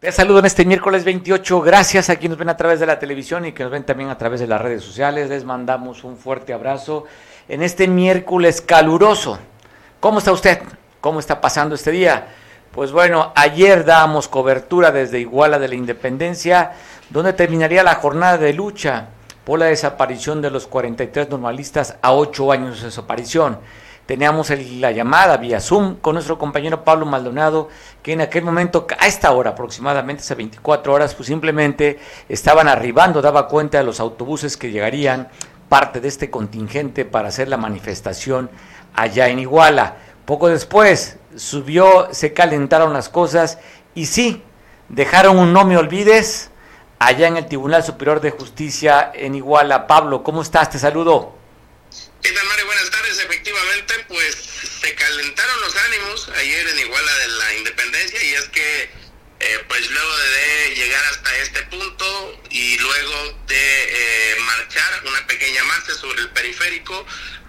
Te saludo en este miércoles 28. Gracias a quienes nos ven a través de la televisión y que nos ven también a través de las redes sociales. Les mandamos un fuerte abrazo en este miércoles caluroso. ¿Cómo está usted? ¿Cómo está pasando este día? Pues bueno, ayer dábamos cobertura desde Iguala de la Independencia, donde terminaría la jornada de lucha por la desaparición de los 43 normalistas a ocho años de su desaparición teníamos la llamada vía Zoom con nuestro compañero Pablo Maldonado, que en aquel momento, a esta hora aproximadamente, hace 24 horas, pues simplemente estaban arribando, daba cuenta de los autobuses que llegarían, parte de este contingente para hacer la manifestación allá en Iguala. Poco después subió, se calentaron las cosas y sí, dejaron un no me olvides allá en el Tribunal Superior de Justicia en Iguala. Pablo, ¿cómo estás? Te saludo. Pues se calentaron los ánimos ayer en Iguala de la Independencia y es que, eh, pues luego de llegar hasta este punto y luego de eh, marchar una pequeña marcha sobre el periférico,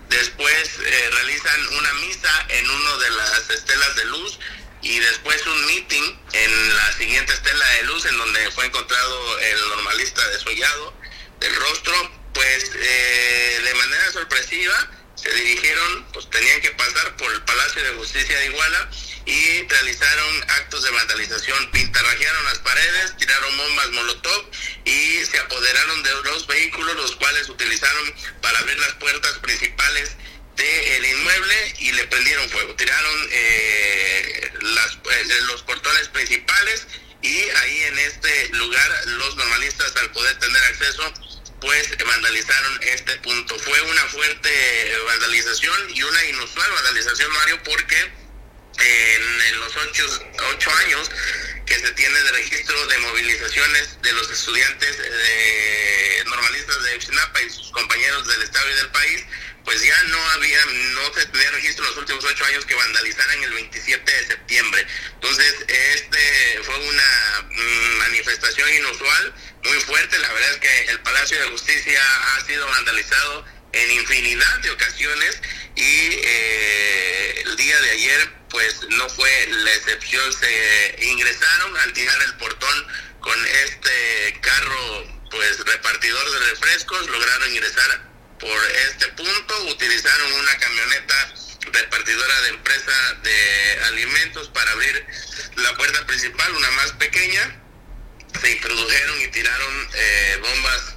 después eh, realizan una misa en una de las estelas de luz y después un meeting en la siguiente estela de luz en donde fue encontrado el normalista desollado del rostro pues eh, de manera sorpresiva se dirigieron, pues tenían que pasar por el Palacio de Justicia de Iguala y realizaron actos de vandalización, pintarrajearon las paredes, tiraron bombas molotov y se apoderaron de los vehículos, los cuales utilizaron para abrir las puertas principales del inmueble y le prendieron fuego. Tiraron eh, las, eh, los portones principales y ahí en este lugar los normalistas al poder tener acceso pues vandalizaron este punto. Fue una fuerte vandalización y una inusual vandalización, Mario, porque en, los ocho, ocho, años que se tiene de registro de movilizaciones de los estudiantes de normalistas de Ipsinapa y sus compañeros del Estado y del país, pues ya no había, no se tenía registro en los últimos ocho años que vandalizaran el 27 de septiembre. Entonces, este fue una mm, manifestación inusual, muy fuerte. La verdad es que el Palacio de Justicia ha sido vandalizado en infinidad de ocasiones y eh, el día de ayer pues no fue la excepción. Se ingresaron al tirar el portón con este carro pues repartidor de refrescos, lograron ingresar por este punto. Utilizaron una camioneta repartidora de empresa de alimentos para abrir la puerta principal, una más pequeña. Se introdujeron y tiraron eh, bombas,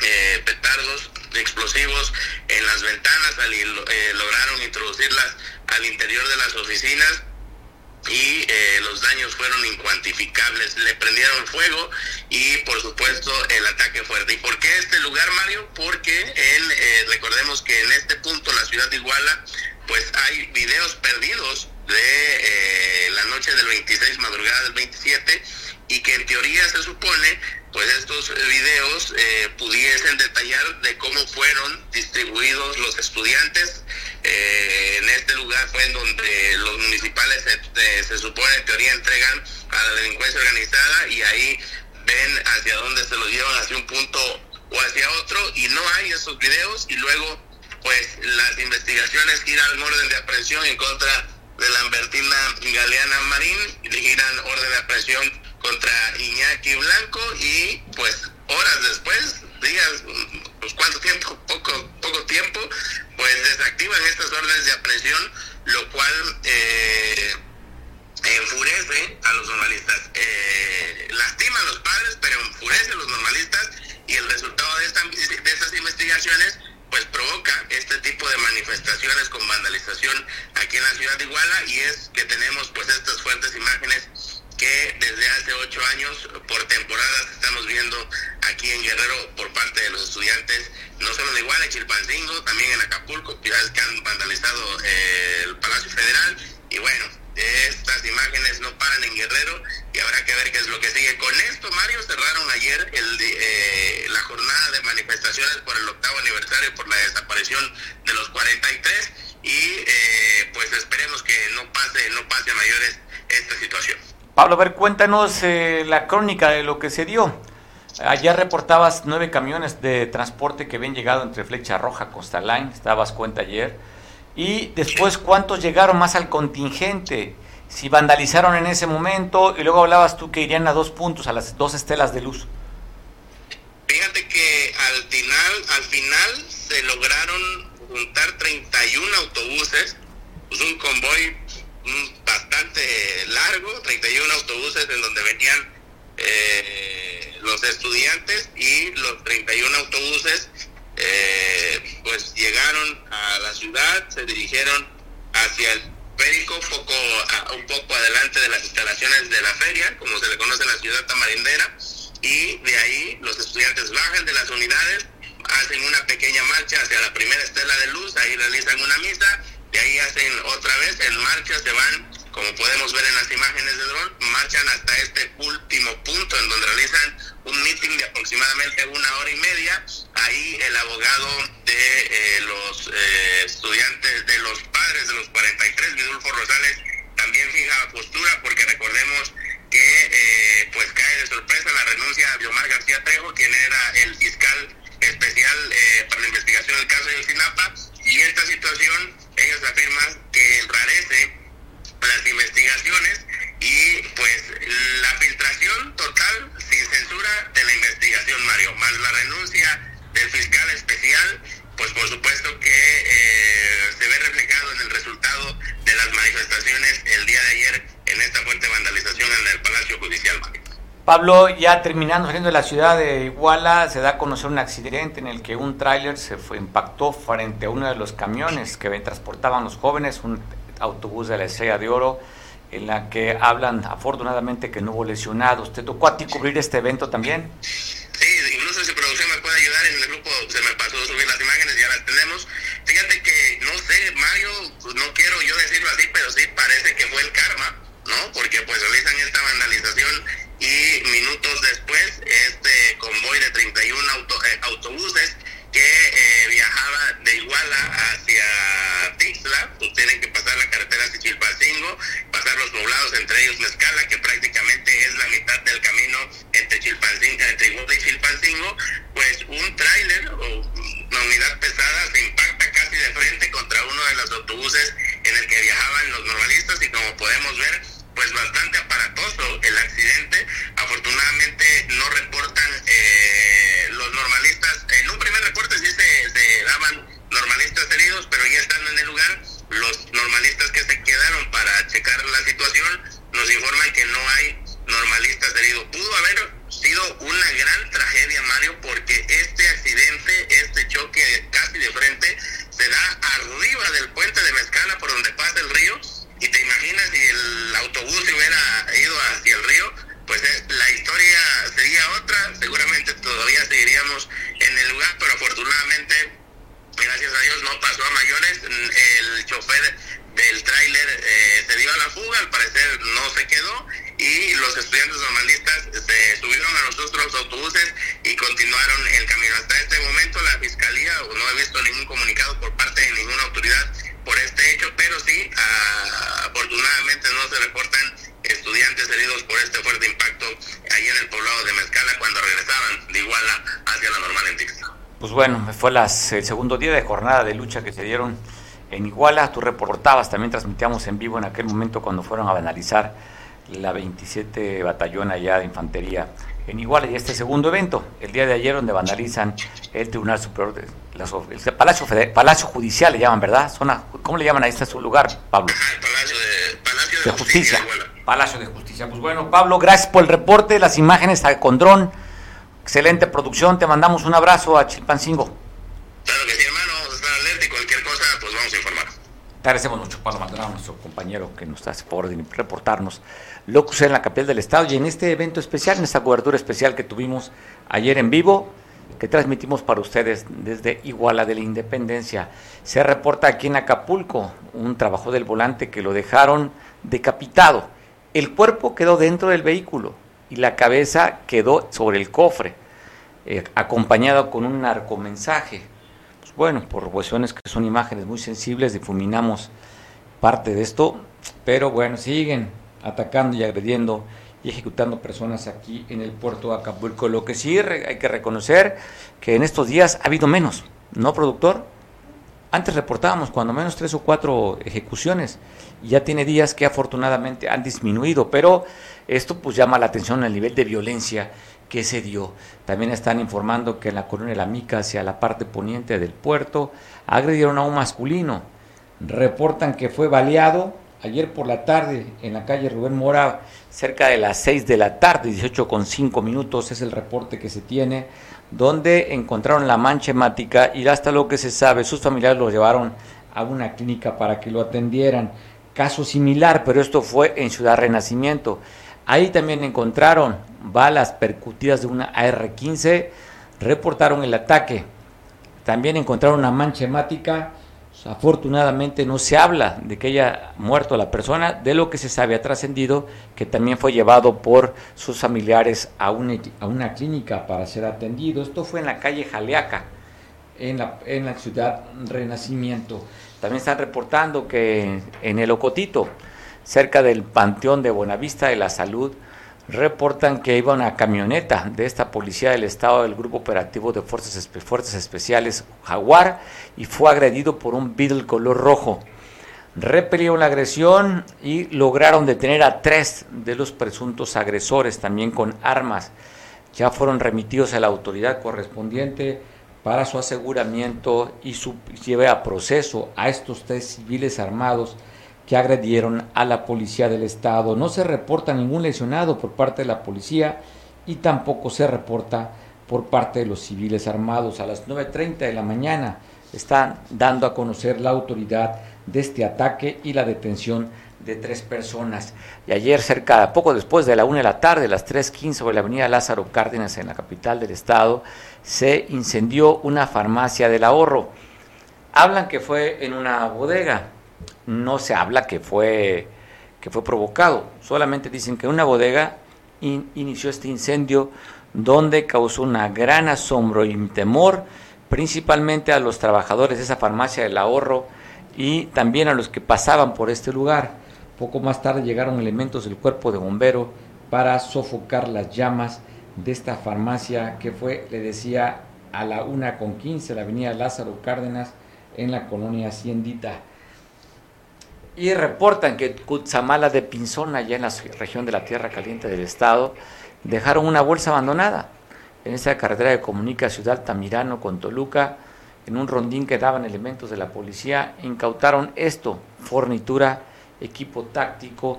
eh, petardos explosivos en las ventanas, eh, lograron introducirlas al interior de las oficinas y eh, los daños fueron incuantificables. Le prendieron fuego y por supuesto el ataque fuerte. ¿Y por qué este lugar, Mario? Porque en, eh, que en este punto, la ciudad de Iguala, pues hay videos perdidos de eh, la noche del 26, madrugada del 27, y que en teoría se supone pues estos videos pudiesen detallar de cómo fueron distribuidos los estudiantes eh, en este lugar fue en donde los municipales se, se supone en teoría entregan a la delincuencia organizada y ahí ven hacia dónde se los llevan, hacia un punto o hacia otro y no hay esos videos y luego pues las investigaciones giran orden de aprehensión en contra de Lambertina Galeana Marín dirigirán orden de aprehensión contra Iñaki Blanco y pues horas después, días, pues cuánto tiempo, poco, poco tiempo, pues desactivan estas órdenes de aprehensión, lo cual eh, enfurece a los normalistas. Eh, lastima a los padres, pero enfurece a los normalistas y el resultado de, de estas investigaciones pues provoca este tipo de manifestaciones con vandalización aquí en la ciudad de Iguala y es que tenemos pues estas fuertes imágenes que desde hace ocho años por temporadas estamos viendo aquí en Guerrero por parte de los estudiantes, no solo de Iguala, en Chilpancingo, también en Acapulco, ciudades que han vandalizado eh, el Palacio Federal y bueno, estas imágenes no paran en Guerrero y habrá que ver qué es lo que sigue. Con esto, Mario, cerraron ayer el, eh, la jornada de manifestaciones por el octavo aniversario por la desaparición de los 43 y eh, pues esperemos que no pase, no pase a mayores esta situación. Pablo, a ver, cuéntanos eh, la crónica de lo que se dio. Ayer reportabas nueve camiones de transporte que habían llegado entre Flecha Roja, Costa Line, estabas cuenta ayer. Y después, ¿cuántos llegaron más al contingente? Si vandalizaron en ese momento y luego hablabas tú que irían a dos puntos, a las dos estelas de luz. Fíjate que al final, al final se lograron juntar 31 autobuses, pues un convoy bastante largo, 31 autobuses en donde venían eh, los estudiantes y los 31 autobuses eh, pues llegaron a la ciudad, se dirigieron hacia el Périco, poco, un poco adelante de las instalaciones de la feria, como se le conoce en la ciudad tamarindera, y de ahí los estudiantes bajan de las unidades, hacen una pequeña marcha hacia la primera estela de luz, ahí realizan una misa, de ahí hacen otra vez en marcha, se van como podemos ver en las imágenes de dron, marchan hasta este último punto en donde realizan un meeting de aproximadamente una hora y media. Ahí el abogado de eh, los eh, estudiantes, de los padres de los 43, Vidulfo Rosales, también fija postura porque recordemos que eh, pues cae de sorpresa la renuncia de Omar García Trejo, quien era el fiscal especial para la investigación del caso de Sinapa, y esta situación ellos afirman que enrarece las investigaciones y pues la filtración total sin censura de la investigación, Mario, más la renuncia del fiscal especial, pues por supuesto que eh, se ve reflejado en el resultado de las manifestaciones el día de ayer en esta fuerte vandalización en el Palacio Judicial, Mario. Pablo, ya terminando saliendo de la ciudad de Iguala, se da a conocer un accidente en el que un tráiler se fue, impactó frente a uno de los camiones que transportaban los jóvenes, un autobús de la Estrella de Oro, en la que hablan afortunadamente que no hubo lesionados. ¿Te tocó a ti cubrir este evento también? Sí, incluso si producción me puede ayudar, en el grupo se me pasó subir las imágenes, ya las tenemos. Fíjate que, no sé, Mario, pues, no quiero yo decirlo así, pero sí parece que fue el karma, ¿no? Porque pues realizan esta vandalización y minutos después este convoy de 31 auto, eh, autobuses que eh, viajaba de Iguala hacia Tixla, pues tienen que pasar la carretera hacia Chilpancingo, pasar los poblados, entre ellos Mezcala, que prácticamente es la mitad del camino entre Chilpancingo, entre Iguala y Chilpancingo, pues un tráiler o una unidad pesada se impacta casi de frente contra uno de los autobuses en el que viajaban los normalistas y como podemos ver, La fue el segundo día de jornada de lucha que se dieron en Iguala, tú reportabas, también transmitíamos en vivo en aquel momento cuando fueron a banalizar la 27 Batallón allá de Infantería en Iguala y este segundo evento, el día de ayer donde vandalizan el Tribunal Superior, de el Palacio, Palacio Judicial le llaman, ¿verdad? Zona, ¿Cómo le llaman a este su lugar, Pablo? Palacio de, de, Justicia. Palacio de Justicia. Pues bueno, Pablo, gracias por el reporte, las imágenes con dron, excelente producción, te mandamos un abrazo a Chilpancingo. Claro que sí, hermano, vamos a alerta y cualquier cosa, pues vamos a informar. Te agradecemos mucho, Pablo Maldonado, nuestro compañero que nos hace de reportarnos lo que sucede en la capital del Estado y en este evento especial, en esta cobertura especial que tuvimos ayer en vivo, que transmitimos para ustedes desde Iguala de la Independencia. Se reporta aquí en Acapulco un trabajo del volante que lo dejaron decapitado. El cuerpo quedó dentro del vehículo y la cabeza quedó sobre el cofre, eh, acompañado con un narcomensaje. Bueno, por cuestiones que son imágenes muy sensibles, difuminamos parte de esto, pero bueno, siguen atacando y agrediendo y ejecutando personas aquí en el puerto de Acapulco. Lo que sí hay que reconocer que en estos días ha habido menos, ¿no, productor? Antes reportábamos cuando menos tres o cuatro ejecuciones y ya tiene días que afortunadamente han disminuido, pero esto pues llama la atención al nivel de violencia que se dio. También están informando que en la colonia La Mica, hacia la parte poniente del puerto, agredieron a un masculino. Reportan que fue baleado ayer por la tarde en la calle Rubén Mora, cerca de las 6 de la tarde, 18 con 5 minutos es el reporte que se tiene, donde encontraron la mancha hemática y hasta lo que se sabe, sus familiares lo llevaron a una clínica para que lo atendieran. Caso similar, pero esto fue en Ciudad Renacimiento. Ahí también encontraron balas percutidas de una AR-15, reportaron el ataque. También encontraron una mancha hemática afortunadamente no se habla de que haya muerto la persona, de lo que se sabe ha trascendido que también fue llevado por sus familiares a una, a una clínica para ser atendido. Esto fue en la calle Jaleaca, en la, en la ciudad Renacimiento. También están reportando que en el Ocotito, cerca del Panteón de Buenavista de la Salud, reportan que iba una camioneta de esta policía del estado del grupo operativo de fuerzas, especiales Jaguar y fue agredido por un Beetle color rojo. Repelieron la agresión y lograron detener a tres de los presuntos agresores también con armas. Ya fueron remitidos a la autoridad correspondiente para su aseguramiento y su lleve a proceso a estos tres civiles armados que agredieron a la policía del estado. No se reporta ningún lesionado por parte de la policía y tampoco se reporta por parte de los civiles armados. A las 9.30 de la mañana están dando a conocer la autoridad de este ataque y la detención de tres personas. Y ayer, cerca, poco después de la una de la tarde, las 3.15 sobre la avenida Lázaro Cárdenas, en la capital del estado, se incendió una farmacia del ahorro. Hablan que fue en una bodega no se habla que fue, que fue provocado, solamente dicen que una bodega inició este incendio donde causó una gran asombro y temor, principalmente a los trabajadores de esa farmacia del ahorro y también a los que pasaban por este lugar. Poco más tarde llegaron elementos del cuerpo de bombero para sofocar las llamas de esta farmacia que fue, le decía, a la una con 15, la avenida Lázaro Cárdenas, en la colonia Haciendita. Y reportan que Cutzamala de Pinzón, allá en la región de la Tierra Caliente del Estado, dejaron una bolsa abandonada en esa carretera que comunica Ciudad Tamirano con Toluca. En un rondín que daban elementos de la policía, incautaron esto, fornitura, equipo táctico,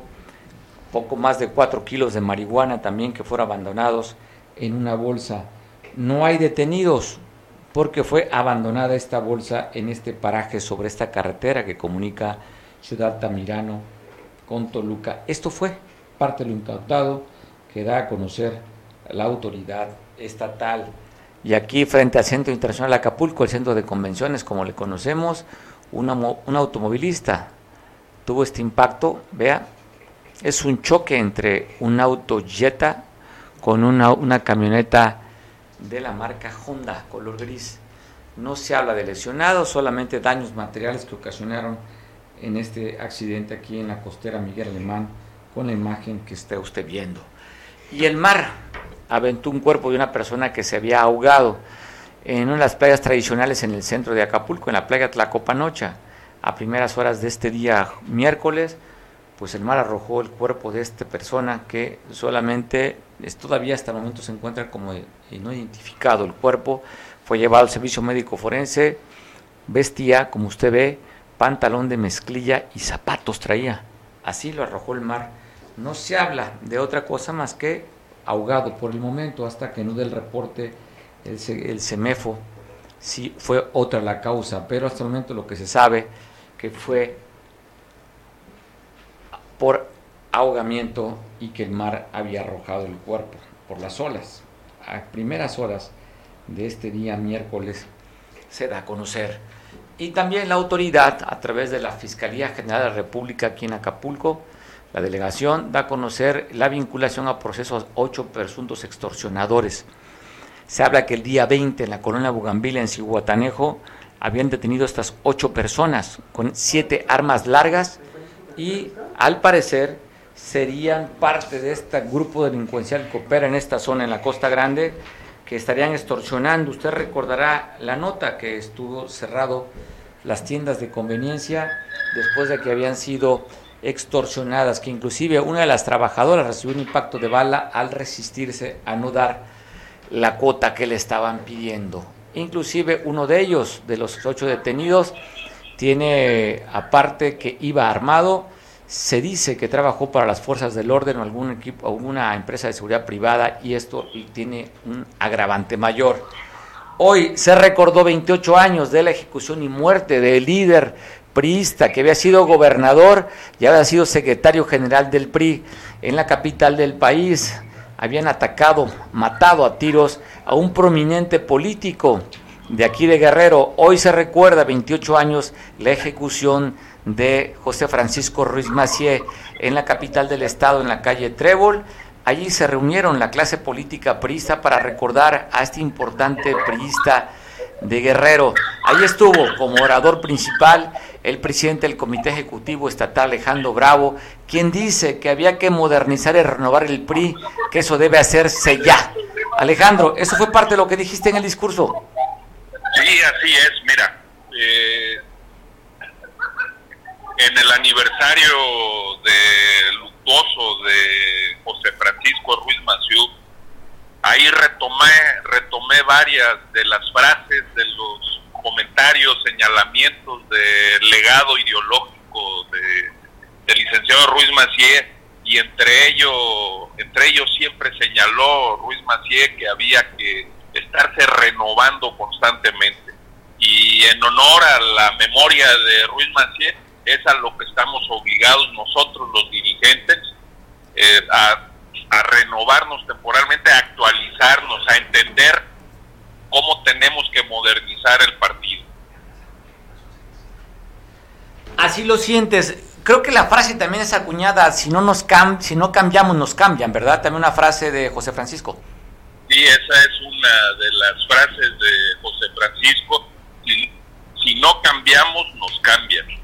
poco más de 4 kilos de marihuana también que fueron abandonados en una bolsa. No hay detenidos porque fue abandonada esta bolsa en este paraje sobre esta carretera que comunica Ciudad Tamirano con Toluca. Esto fue parte de lo incautado que da a conocer la autoridad estatal. Y aquí frente al Centro Internacional Acapulco, el centro de convenciones como le conocemos, una, un automovilista tuvo este impacto, vea, es un choque entre un auto Jetta con una, una camioneta de la marca Honda, color gris. No se habla de lesionados, solamente daños materiales que ocasionaron en este accidente aquí en la costera Miguel Alemán con la imagen que está usted viendo. Y el mar aventó un cuerpo de una persona que se había ahogado en una de las playas tradicionales en el centro de Acapulco, en la playa Tlacopanocha. a primeras horas de este día miércoles, pues el mar arrojó el cuerpo de esta persona que solamente es, todavía hasta el momento se encuentra como no identificado el cuerpo, fue llevado al servicio médico forense, vestía, como usted ve, pantalón de mezclilla y zapatos traía. Así lo arrojó el mar. No se habla de otra cosa más que ahogado por el momento hasta que no dé el reporte el, el CEMEFO si fue otra la causa, pero hasta el momento lo que se sabe que fue por ahogamiento y que el mar había arrojado el cuerpo por las olas. A primeras horas de este día miércoles se da a conocer. Y también la autoridad, a través de la Fiscalía General de la República aquí en Acapulco, la delegación da a conocer la vinculación a procesos ocho presuntos extorsionadores. Se habla que el día 20 en la colonia Bugambila, en Cihuatanejo, habían detenido estas ocho personas con siete armas largas y al parecer serían parte de este grupo delincuencial que opera en esta zona, en la Costa Grande, que estarían extorsionando. Usted recordará la nota que estuvo cerrado las tiendas de conveniencia después de que habían sido extorsionadas, que inclusive una de las trabajadoras recibió un impacto de bala al resistirse a no dar la cuota que le estaban pidiendo. Inclusive uno de ellos, de los ocho detenidos, tiene aparte que iba armado, se dice que trabajó para las fuerzas del orden o algún equipo, alguna empresa de seguridad privada y esto tiene un agravante mayor. Hoy se recordó 28 años de la ejecución y muerte del líder priista que había sido gobernador y había sido secretario general del PRI en la capital del país habían atacado, matado a tiros a un prominente político de aquí de Guerrero. Hoy se recuerda, 28 años, la ejecución de José Francisco Ruiz Macié en la capital del estado, en la calle Trébol. Allí se reunieron la clase política priista para recordar a este importante priista de Guerrero. Ahí estuvo como orador principal el presidente del Comité Ejecutivo Estatal, Alejandro Bravo, quien dice que había que modernizar y renovar el PRI, que eso debe hacerse ya. Alejandro, ¿eso fue parte de lo que dijiste en el discurso? Sí, así es. Mira, eh, en el aniversario de luctuoso de José Francisco Ruiz Maciú, ahí retomé, retomé varias de las frases de los comentarios, señalamientos del legado ideológico de, del licenciado Ruiz Macié y entre ellos, entre ellos siempre señaló Ruiz Macié que había que estarse renovando constantemente. Y en honor a la memoria de Ruiz Macié, es a lo que estamos obligados nosotros los dirigentes, eh, a a renovarnos temporalmente, a actualizarnos, a entender cómo tenemos que modernizar el partido. Así lo sientes. Creo que la frase también es acuñada, si no nos cam si no cambiamos nos cambian, ¿verdad? También una frase de José Francisco. Sí, esa es una de las frases de José Francisco. Si, si no cambiamos, nos cambian.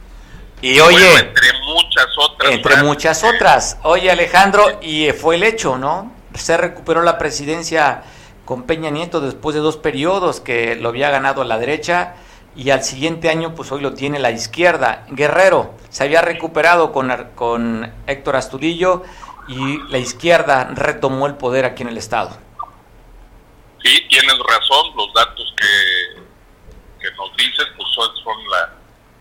Y oye, entre muchas otras. Entre muchas otras. Oye, Alejandro, y fue el hecho, ¿no? Se recuperó la presidencia con Peña Nieto después de dos periodos que lo había ganado a la derecha y al siguiente año pues hoy lo tiene la izquierda. Guerrero se había recuperado con, con Héctor Astudillo y la izquierda retomó el poder aquí en el Estado. Sí, tienes razón, los datos que, que nos dices pues son, son la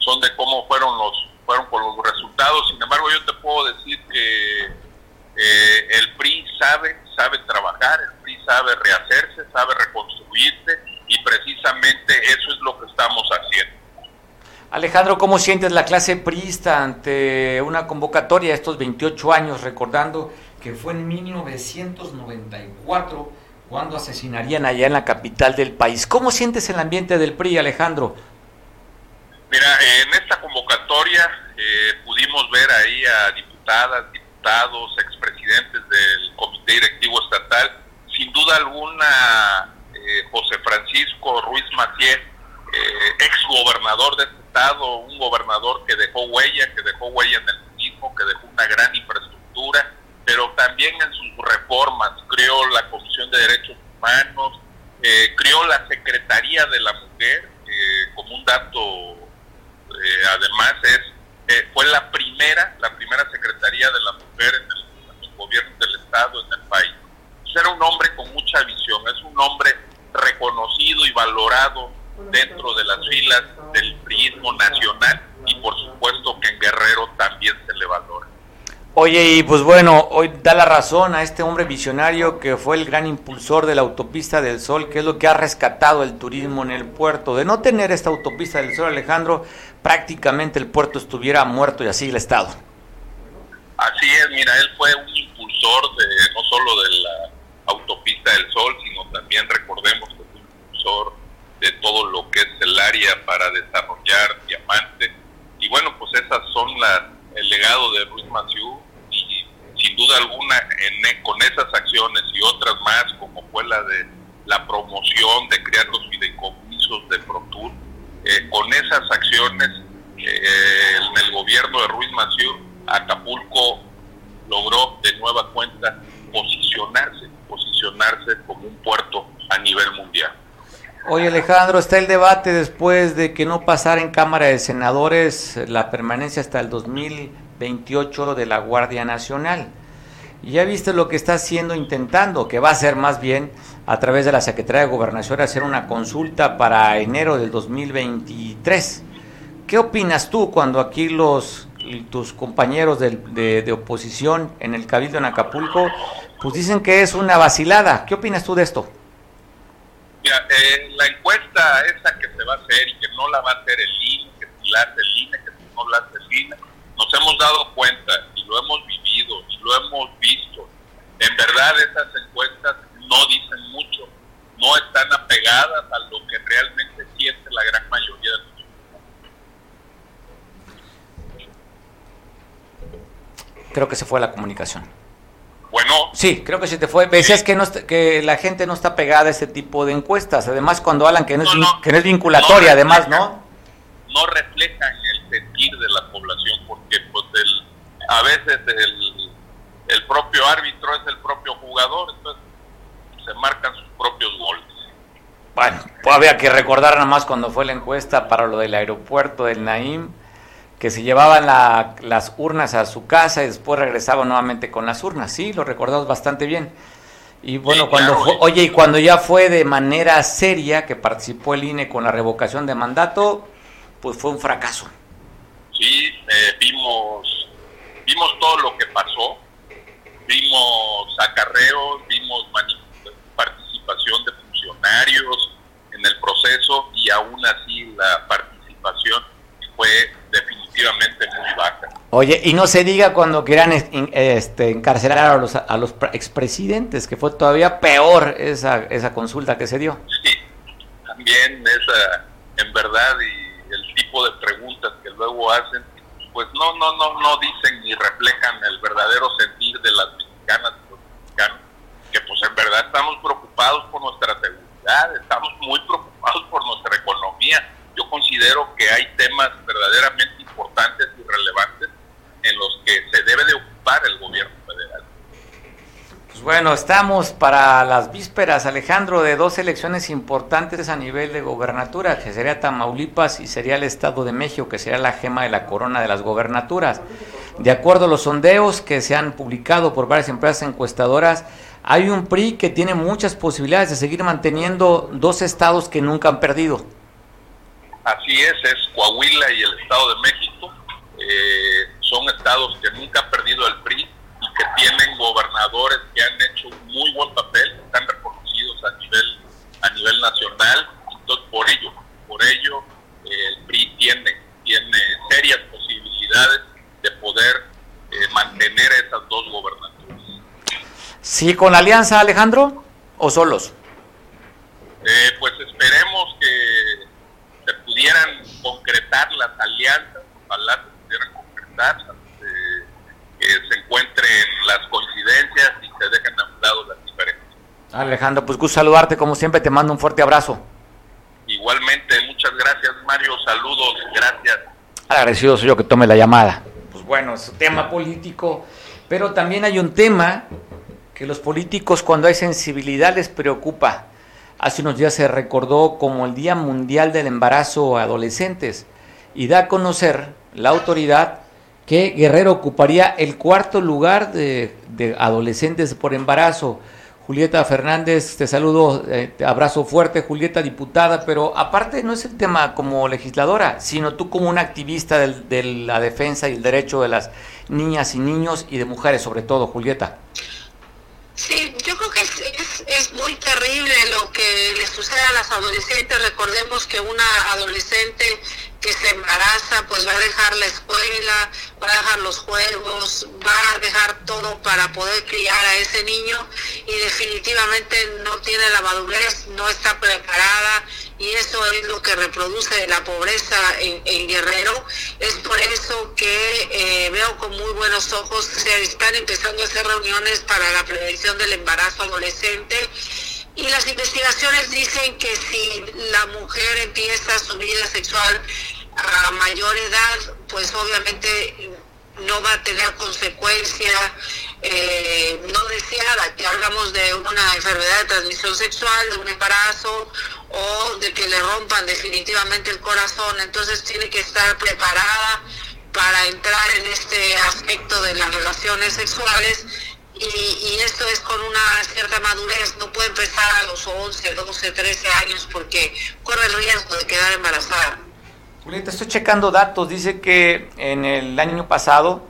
son de cómo fueron los fueron por los resultados. Sin embargo, yo te puedo decir que eh, el PRI sabe sabe trabajar, el PRI sabe rehacerse, sabe reconstruirse y precisamente eso es lo que estamos haciendo. Alejandro, ¿cómo sientes la clase priista ante una convocatoria de estos 28 años, recordando que fue en 1994 cuando asesinarían allá en la capital del país? ¿Cómo sientes el ambiente del PRI, Alejandro? Mira, en esta convocatoria eh, pudimos ver ahí a diputadas, diputados, expresidentes del Comité Directivo Estatal. Sin duda alguna, eh, José Francisco Ruiz Macié, eh, ex gobernador de este estado, un gobernador que dejó huella, que dejó huella en el mismo, que dejó una gran infraestructura, pero también en sus reformas, creó la Comisión de Derechos Humanos, eh, creó la Secretaría de la Mujer, como un dato eh, además es eh, fue la primera, la primera secretaría de la mujer en, el, en los gobiernos del Estado en el país. Era un hombre con mucha visión, es un hombre reconocido y valorado dentro de las filas del priismo nacional y por supuesto que en Guerrero también se le valora. Oye, y pues bueno, hoy da la razón a este hombre visionario que fue el gran impulsor de la autopista del Sol, que es lo que ha rescatado el turismo en el puerto. De no tener esta autopista del Sol, Alejandro, prácticamente el puerto estuviera muerto y así el Estado. Así es, mira, él fue un impulsor de no solo de la autopista del Sol, sino también recordemos que fue un impulsor de todo lo que es el área para desarrollar diamantes. Y bueno, pues esas son las el legado de Ruiz Maciú sin duda alguna en, con esas acciones y otras más como fue la de la promoción de crear los fideicomisos de ProTour, eh, con esas acciones eh, en el gobierno de Ruiz Maciú, Acapulco logró de nueva cuenta posicionarse, posicionarse como un puerto a nivel mundial. Oye Alejandro, está el debate después de que no pasara en Cámara de Senadores la permanencia hasta el 2028 de la Guardia Nacional. Y ya viste lo que está haciendo, intentando, que va a ser más bien a través de la Secretaría de Gobernación hacer una consulta para enero del 2023. ¿Qué opinas tú cuando aquí los tus compañeros de, oposición en el Cabildo en Acapulco pues dicen que es una vacilada? ¿Qué opinas tú de esto? eh, la encuesta esa que se va a hacer y que no la va a hacer el INE, que si la hace el INE, que si no la hace el INE, nos hemos dado cuenta y lo hemos vivido y lo hemos visto. En verdad esas encuestas no dicen mucho, no están apegadas a lo que realmente siente la gran mayoría de los Creo que se fue la comunicación. Bueno. Sí, creo que se te fue. Decías que, no, que la gente no está pegada a ese tipo de encuestas. Además, cuando hablan que no, es, que no es vinculatoria, además, ¿no? No reflejan el sentir de la población, a veces el, el propio árbitro es el propio jugador, entonces se marcan sus propios goles. Bueno, pues había que recordar nada más cuando fue la encuesta para lo del aeropuerto del Naim que se llevaban las urnas a su casa y después regresaban nuevamente con las urnas. Sí, lo recordamos bastante bien. Y bueno, cuando oye, y cuando ya fue de manera seria que participó el INE con la revocación de mandato, pues fue un fracaso. Sí, eh, vimos, vimos todo lo que pasó, vimos acarreos, vimos participación de funcionarios en el proceso y aún así la participación fue definitivamente muy baja. Oye, y no se diga cuando quieran este, encarcelar a los, a los expresidentes, que fue todavía peor esa, esa consulta que se dio. Sí, también esa, en verdad, y el tipo de preguntas que luego hacen, pues no, no, no, no dicen ni reflejan el verdadero sentir de las mexicanas y los mexicanos, que pues en verdad estamos preocupados por nuestra seguridad, estamos muy preocupados por nuestra economía, yo considero que hay temas verdaderamente importantes y relevantes en los que se debe de ocupar el gobierno bueno, estamos para las vísperas, Alejandro, de dos elecciones importantes a nivel de gobernatura, que sería Tamaulipas y sería el Estado de México, que sería la gema de la corona de las gobernaturas. De acuerdo a los sondeos que se han publicado por varias empresas encuestadoras, hay un PRI que tiene muchas posibilidades de seguir manteniendo dos estados que nunca han perdido. Así es, es Coahuila y el Estado de México. Eh, son estados que nunca han perdido el PRI que tienen gobernadores que han hecho un muy buen papel, están reconocidos a nivel a nivel nacional. Entonces, por ello, por ello, eh, el PRI tiene, tiene serias posibilidades de poder eh, mantener esas dos gobernaturas. ¿Sí con alianza, Alejandro, o solos? pues esperemos que se pudieran concretar las alianzas, ojalá se pudieran concretar, eh, que se encuentren las coincidencias y se dejen a un lado las diferencias. Alejandro, pues gusto saludarte, como siempre te mando un fuerte abrazo. Igualmente, muchas gracias Mario, saludos, gracias. Agradecido soy yo que tome la llamada. Pues bueno, es un tema político, pero también hay un tema que los políticos cuando hay sensibilidad les preocupa Hace unos días se recordó como el Día Mundial del Embarazo a Adolescentes y da a conocer la autoridad que Guerrero ocuparía el cuarto lugar de, adolescentes por embarazo, Julieta Fernández, te saludo, eh, te abrazo fuerte, Julieta, diputada, pero aparte no es el tema como legisladora, sino tú como una activista de la defensa y el derecho de las niñas y niños y de mujeres sobre todo, Julieta. Sí, yo creo que es, es, muy terrible lo que le sucede a las adolescentes. Recordemos que una adolescente que se embaraza, pues va a dejar la escuela, va a dejar los juegos, va a dejar todo para poder criar a ese niño y definitivamente no tiene la madurez, no está preparada y eso es lo que reproduce la pobreza en, Guerrero. Es por eso que eh, veo con muy buenos ojos, se están empezando a hacer reuniones para la prevención del embarazo adolescente. Y las investigaciones dicen que si la mujer empieza su vida sexual a mayor edad, pues obviamente no va a tener consecuencia eh, no deseada, que hablamos de una enfermedad de transmisión sexual, de un embarazo o de que le rompan definitivamente el corazón. Entonces tiene que estar preparada para entrar en este aspecto de las relaciones sexuales y, y, esto es con una cierta madurez, no puede empezar a los 11, 12, 13 años porque corre el riesgo de quedar embarazada. Julieta, estoy checando datos. Dice que en el año pasado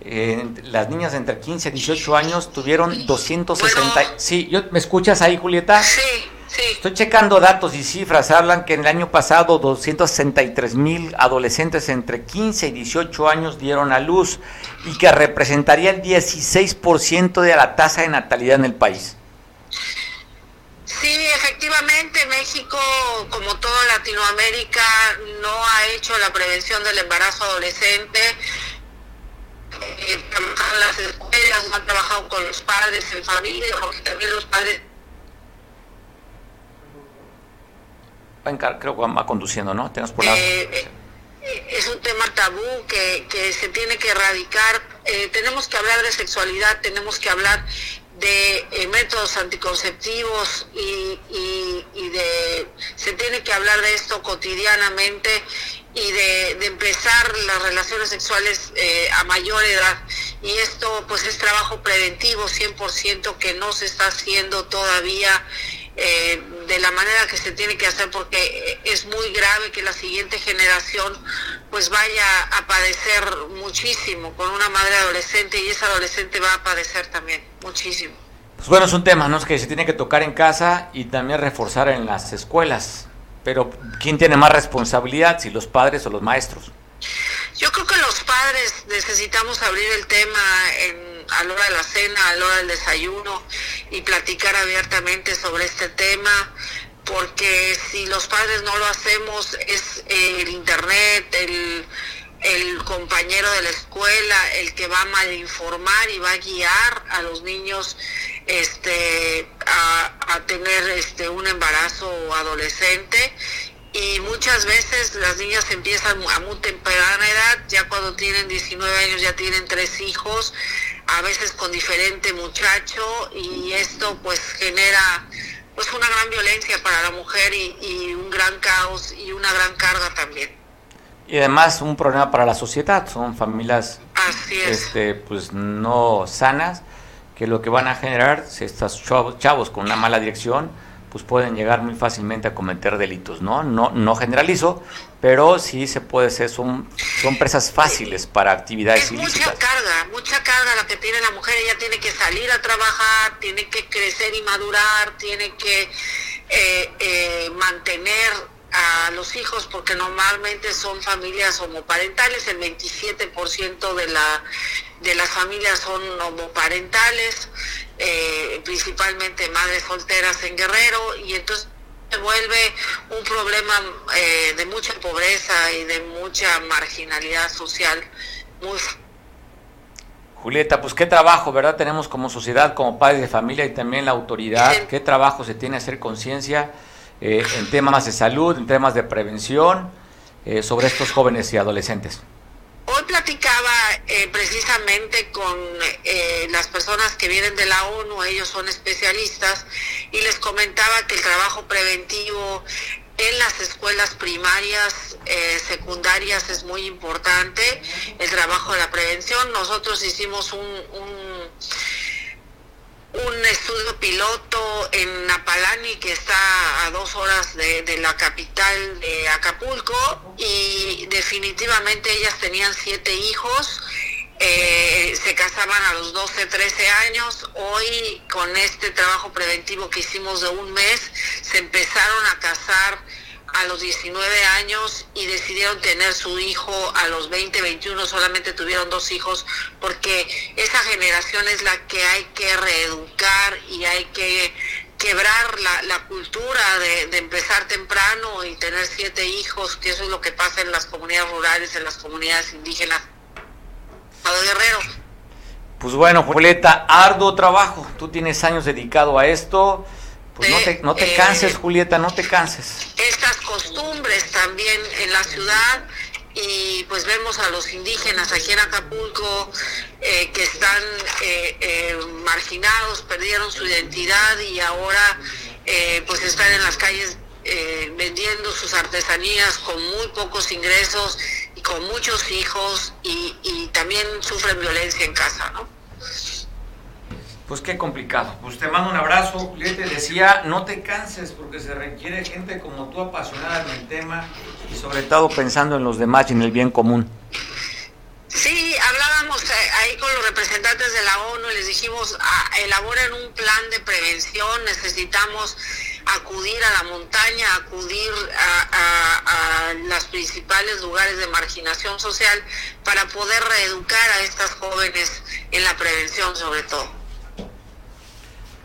eh, las niñas entre 15 y 18 años tuvieron 260. sí, yo, ¿me escuchas ahí, Julieta? Sí, sí. Estoy checando datos y cifras. Hablan que en el año pasado 263 mil adolescentes entre 15 y 18 años dieron a luz y que representaría el 16% de la tasa de natalidad en el país. Sí, efectivamente, México, como toda Latinoamérica, no ha hecho la prevención del embarazo adolescente. Eh, en las escuelas, no han trabajado con los padres en familia, porque también los padres... Creo que va conduciendo, ¿no? Tenemos por eh, eh, es un tema tabú que, que se tiene que erradicar. Eh, tenemos que hablar de sexualidad, tenemos que hablar de eh, métodos anticonceptivos y, de se tiene que hablar de esto cotidianamente y de, empezar las relaciones sexuales eh, a mayor edad. Y esto pues es trabajo preventivo 100% que no se está haciendo todavía eh, de la manera que se tiene que hacer porque es muy grave que la siguiente generación pues vaya a padecer muchísimo con una madre adolescente y esa adolescente va a padecer también muchísimo. Pues bueno, es un tema ¿no? que se tiene que tocar en casa y también reforzar en las escuelas. Pero ¿quién tiene más responsabilidad, si los padres o los maestros? Yo creo que los padres necesitamos abrir el tema en a la hora de la cena, a la hora del desayuno y platicar abiertamente sobre este tema, porque si los padres no lo hacemos es el internet, el, compañero de la escuela, el que va a malinformar y va a guiar a los niños este, a, tener este, un embarazo adolescente y muchas veces las niñas empiezan a muy temprana edad, ya cuando tienen 19 años ya tienen tres hijos, a veces con diferente muchacho y esto pues genera pues una gran violencia para la mujer y, un gran caos y una gran carga también. Y además un problema para la sociedad, son familias este pues no sanas que lo que van a generar estos chavos con una mala dirección pues pueden llegar muy fácilmente a cometer delitos, ¿no? No, no generalizo, pero sí se puede ser, son, son presas fáciles para actividades es ilícitas. Mucha carga, mucha carga la que tiene la mujer, ella tiene que salir a trabajar, tiene que crecer y madurar, tiene que eh, eh, mantener a los hijos porque normalmente son familias homoparentales, el 27% de la de las familias son homoparentales, eh, principalmente madres solteras en Guerrero, y entonces se vuelve un problema eh, de mucha pobreza y de mucha marginalidad social muy Julieta, pues qué trabajo, ¿verdad? Tenemos como sociedad, como padres de familia y también la autoridad, qué trabajo se tiene hacer conciencia eh, en temas de salud, en temas de prevención sobre estos jóvenes y adolescentes. Hoy platicaba eh, precisamente con eh, las personas que vienen de la ONU, ellos son especialistas, y les comentaba que el trabajo preventivo en las escuelas primarias, eh, secundarias es muy importante, el trabajo de la prevención. Nosotros hicimos un, un estudio piloto en Napalani, que está a dos horas de, la capital de Acapulco, y definitivamente ellas tenían siete hijos. Eh, se casaban a los 12, 13 años. Hoy, con este trabajo preventivo que hicimos de un mes, se empezaron a casar a los 19 años y decidieron tener su hijo a los 20, 21, solamente tuvieron dos hijos, porque esa generación es la que hay que reeducar y hay que quebrar la, cultura de, empezar temprano y tener siete hijos, que eso es lo que pasa en las comunidades rurales, en las comunidades indígenas. Guerrero. Pues bueno, Julieta, arduo trabajo. Tú tienes años dedicado a esto. Pues no te, no te canses, Julieta, no te canses. Costumbres también en la ciudad y pues vemos a los indígenas aquí en Acapulco eh, que están eh, eh, marginados, perdieron su identidad y ahora pues están en las calles vendiendo sus artesanías con muy pocos ingresos y con muchos hijos y, y también sufren violencia en casa, ¿no? Pues qué complicado. Pues te mando un abrazo. Yo te decía, no te canses porque se requiere gente como tú apasionada en el tema y sobre todo pensando en los demás y en el bien común. Sí, hablábamos eh, ahí con los representantes de la ONU y les dijimos, ah, elaboren un plan de prevención, necesitamos acudir a la montaña, acudir a, a, los principales lugares de marginación social para poder reeducar a estas jóvenes en la prevención sobre todo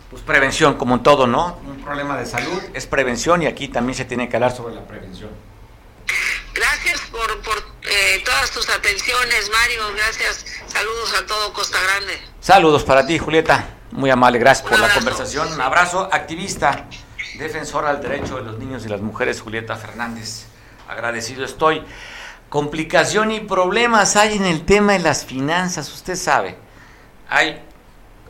pues prevención, como en todo, ¿no? Un problema de salud es prevención y aquí también se tiene que hablar sobre la prevención. Gracias por, eh, todas tus atenciones, Mario. Gracias. Saludos a todo Costa Grande. Saludos para ti, Julieta. Muy amable. Gracias por la conversación. Un abrazo. Activista, defensora al derecho de los niños y las mujeres, Julieta Fernández. Agradecido estoy. Complicación y problemas hay en el tema de las finanzas. Usted sabe, hay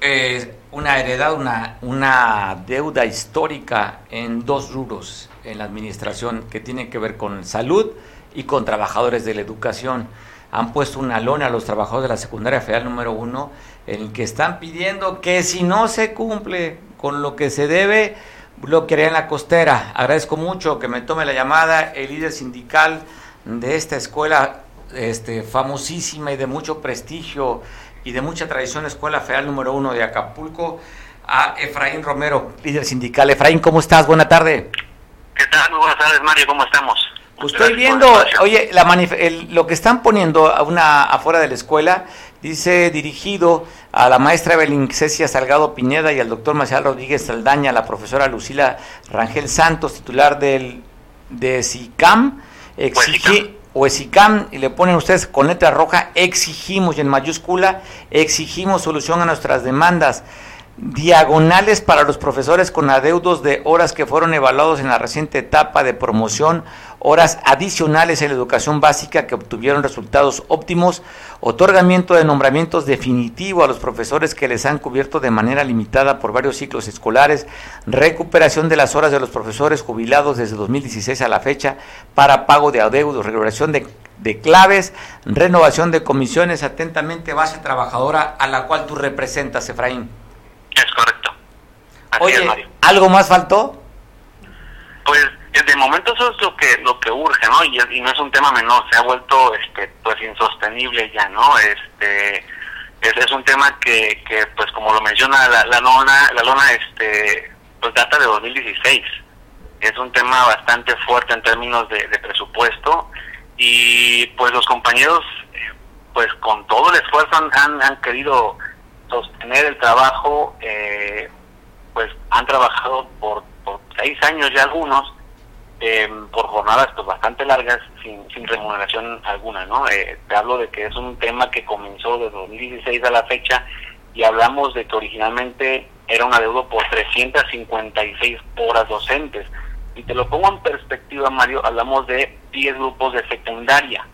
eh, una heredad, una, una deuda histórica en dos rubros en la administración que tiene que ver con salud y con trabajadores de la educación. Han puesto una lona a los trabajadores de la secundaria federal número uno en el que están pidiendo que si no se cumple con lo que se debe, bloquearían la costera. Agradezco mucho que me tome la llamada el líder sindical de esta escuela este, famosísima y de mucho prestigio y de mucha tradición Escuela Federal número uno de Acapulco, a Efraín Romero, líder sindical. Efraín, ¿cómo estás? Buena tarde. ¿Qué tal? Muy buenas tardes, Mario. ¿Cómo estamos? Pues estoy viendo, oye, la lo que están poniendo a una, afuera de la escuela, dice dirigido a la maestra Evelyn Cecia Salgado Piñeda y al doctor Marcial Rodríguez Saldaña, la profesora Lucila Rangel Santos, titular del de SICAM, exigí, o ESICAM y le ponen ustedes con letra roja, exigimos y en mayúscula, exigimos solución a nuestras demandas diagonales para los profesores con adeudos de horas que fueron evaluados en la reciente etapa de promoción, horas adicionales en la educación básica que obtuvieron resultados óptimos, otorgamiento de nombramientos definitivo a los profesores que les han cubierto de manera limitada por varios ciclos escolares, recuperación de las horas de los profesores jubilados desde 2016 a la fecha para pago de adeudos, regulación de, de claves, renovación de comisiones, atentamente base trabajadora a la cual tú representas, Efraín. Es correcto. Oye, ¿algo más faltó? Pues de momento eso es lo que lo que urge, ¿no? Y, no es un tema menor, se ha vuelto este pues insostenible ya, ¿no? Este es, es un tema que, que pues como lo menciona la, lona, la lona este pues data de 2016. Es un tema bastante fuerte en términos de, presupuesto y pues los compañeros pues con todo el esfuerzo han, han querido sostener el trabajo, eh, pues han trabajado por, seis años ya algunos, eh, por jornadas pues bastante largas, sin, remuneración alguna, ¿no? Eh, te hablo de que es un tema que comenzó de 2016 a la fecha y hablamos de que originalmente era una deuda por 356 horas docentes. Y te lo pongo en perspectiva, Mario, hablamos de 10 grupos de secundaria.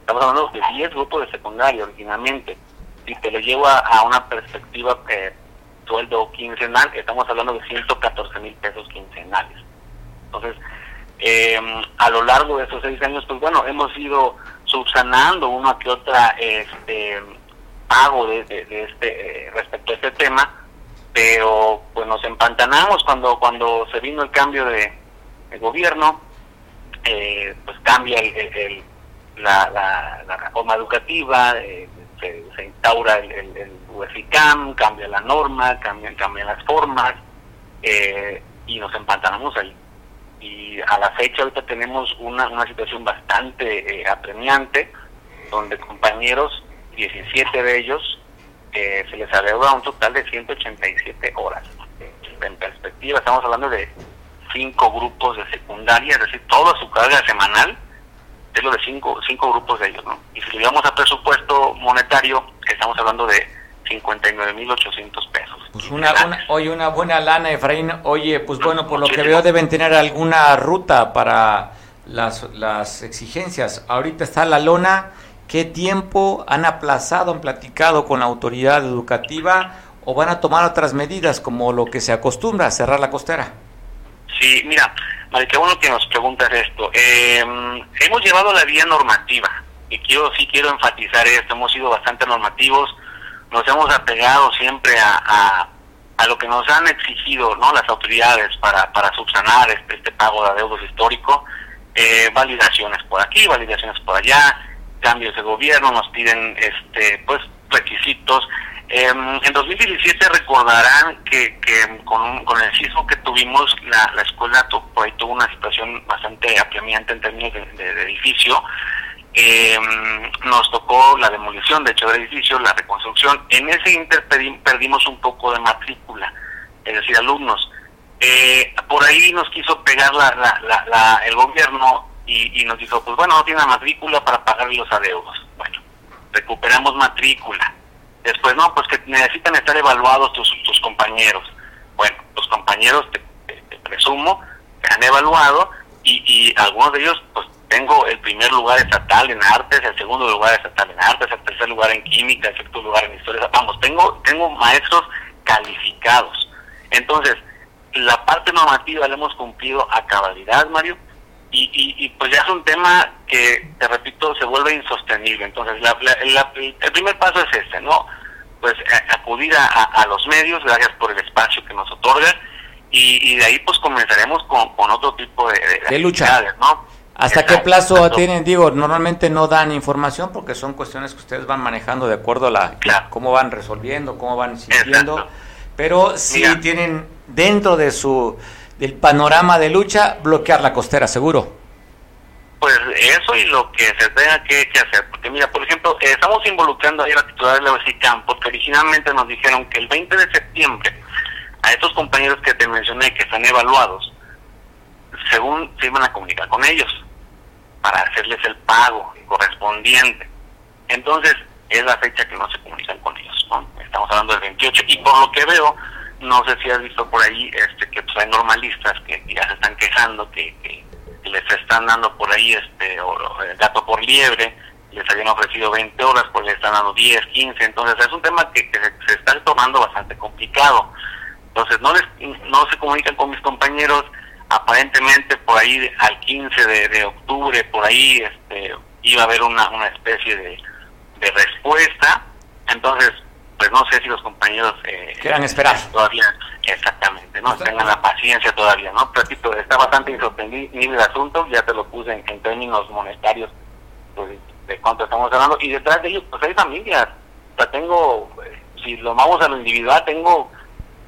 Estamos hablando de 10 grupos de secundaria originalmente si te lo llevo a, una perspectiva eh, sueldo quincenal, estamos hablando de 114 mil pesos quincenales. Entonces, em, a lo largo de esos seis años, pues bueno, hemos ido subsanando una que otra este pago de, este eh, respecto a este tema, pero pues nos empantanamos cuando cuando se vino el cambio de, gobierno, eh, pues cambia el, la, la, reforma educativa, eh, se, instaura el, el, UEFICAM, cambia la norma, cambian, cambian las formas eh, y nos empantanamos ahí. Y a la fecha ahorita tenemos una, una situación bastante apremiante, donde compañeros, 17 de ellos, se les adeuda un total de 187 horas. En perspectiva, estamos hablando de cinco grupos de secundaria, es decir, toda su carga semanal es lo de cinco, cinco grupos de ellos, ¿no? Y si lo llevamos a presupuesto monetario, estamos hablando de 59.800 pesos. Pues una, una, oye, una buena lana, Efraín. Oye, pues bueno, por lo que veo deben tener alguna ruta para las, las exigencias. Ahorita está la lona ¿Qué tiempo han aplazado, han platicado con la autoridad educativa o van a tomar otras medidas como lo que se acostumbra, cerrar la costera? Sí, mira, Mari, qué bueno que nos preguntas esto. Em, hemos llevado la vía normativa y quiero sí quiero enfatizar esto. Hemos sido bastante normativos, nos hemos apegado siempre a, a, lo que nos han exigido no las autoridades para, para subsanar este, este pago de adeudos histórico. Eh, validaciones por aquí, validaciones por allá cambios de gobierno, nos piden este pues requisitos. Em, en 2017 recordarán que, que con, con, el sismo que tuvimos, la, la escuela por ahí tuvo una situación bastante apremiante en términos de, edificio. Em, nos tocó la demolición, de hecho, del edificio, la reconstrucción. En ese inter perdimos un poco de matrícula, es decir, alumnos. Eh, por ahí nos quiso pegar la, la, la, el gobierno y, nos dijo, pues bueno, no tiene matrícula para pagar los adeudos. Bueno, recuperamos matrícula. Después, no, pues que necesitan estar evaluados tus, tus compañeros. Bueno, los compañeros, te, presumo, se han evaluado y, y algunos de ellos, pues tengo el primer lugar estatal en artes, el segundo lugar estatal en artes, el tercer lugar en química, el sexto lugar en historia. Vamos, tengo, tengo maestros calificados. Entonces, la parte normativa la hemos cumplido a cabalidad, Mario y, pues ya es un tema que, te repito, se vuelve insostenible. Entonces, el primer paso es este, ¿no? Pues acudir a, los medios, gracias por el espacio que nos otorgan, y, de ahí pues comenzaremos con, otro tipo de, de, lucha. ¿no? ¿Hasta qué plazo tienen? Digo, normalmente no dan información porque son cuestiones que ustedes van manejando de acuerdo a la cómo van resolviendo, cómo van sintiendo, pero si tienen dentro de su del panorama de lucha, bloquear la costera, seguro. Pues eso y lo que se tenga que, hacer. Porque mira, por ejemplo, estamos involucrando ahí a la titular de la UCICAM, porque originalmente nos dijeron que el 20 de septiembre a estos compañeros que te mencioné que están evaluados, según se iban a comunicar con ellos para hacerles el pago correspondiente. Entonces, es la fecha que no se comunican con ellos. ¿no? Estamos hablando del 28 y por lo que veo, no sé si has visto por ahí este que pues hay normalistas que ya se están quejando que, les están dando por ahí este o, el gato por liebre les habían ofrecido 20 horas pues les están dando 10 15 entonces es un tema que, se, está tomando bastante complicado entonces no les no se comunican con mis compañeros aparentemente por ahí al 15 de, octubre por ahí este iba a haber una, una especie de, de respuesta. Entonces pues no sé si los compañeros eh, quieran esperar todavía exactamente no tengan la paciencia todavía no repito está bastante insostenible el asunto ya te lo puse en, términos monetarios pues, de cuánto estamos hablando y detrás de ellos pues hay familias. O sea tengo eh, si lo vamos a lo individual tengo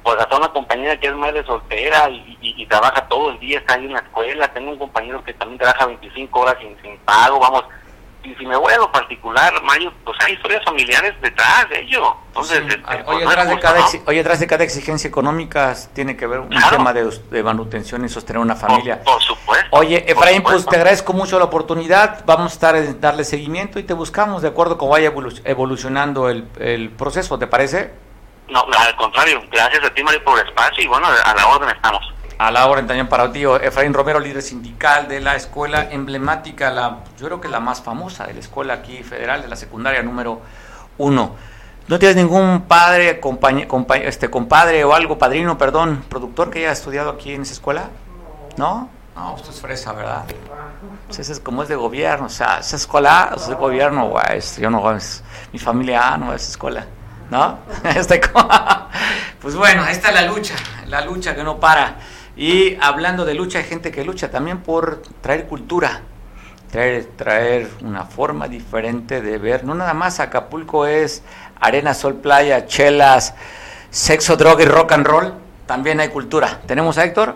pues hasta una compañera que es madre soltera y, y, trabaja todo el día está ahí en la escuela tengo un compañero que también trabaja 25 horas sin, sin pago vamos y si me voy a lo particular, Mario, pues hay historias familiares detrás de ello. Entonces, este, pues, detrás de cada oye, detrás de cada exigencia económica tiene que ver un tema de, manutención y sostener una familia. Por, supuesto. Oye, Efraín, pues te agradezco mucho la oportunidad. Vamos a estar en darle seguimiento y te buscamos de acuerdo con vaya evolucionando el, el proceso, ¿te parece? No, al contrario. Gracias a ti, Mario, por el espacio y bueno, a la orden estamos a la hora también para ti, Efraín Romero, líder sindical de la escuela emblemática, la, yo creo que la más famosa de la escuela aquí federal, de la secundaria número uno. ¿No tienes ningún padre, este, compadre o algo, padrino, perdón, productor que haya estudiado aquí en esa escuela? ¿No? No, esto es fresa, ¿verdad? Pues ese es como es de gobierno, o sea, esa escuela es de gobierno, güey, yo no, es, mi familia, no, esa escuela. ¿No? Este, pues bueno, ahí está la lucha, la lucha que no para. Y hablando de lucha, hay gente que lucha también por traer cultura, traer, traer una forma diferente de ver. No nada más Acapulco es arena, sol, playa, chelas, sexo, droga y rock and roll. También hay cultura. ¿Tenemos a Héctor?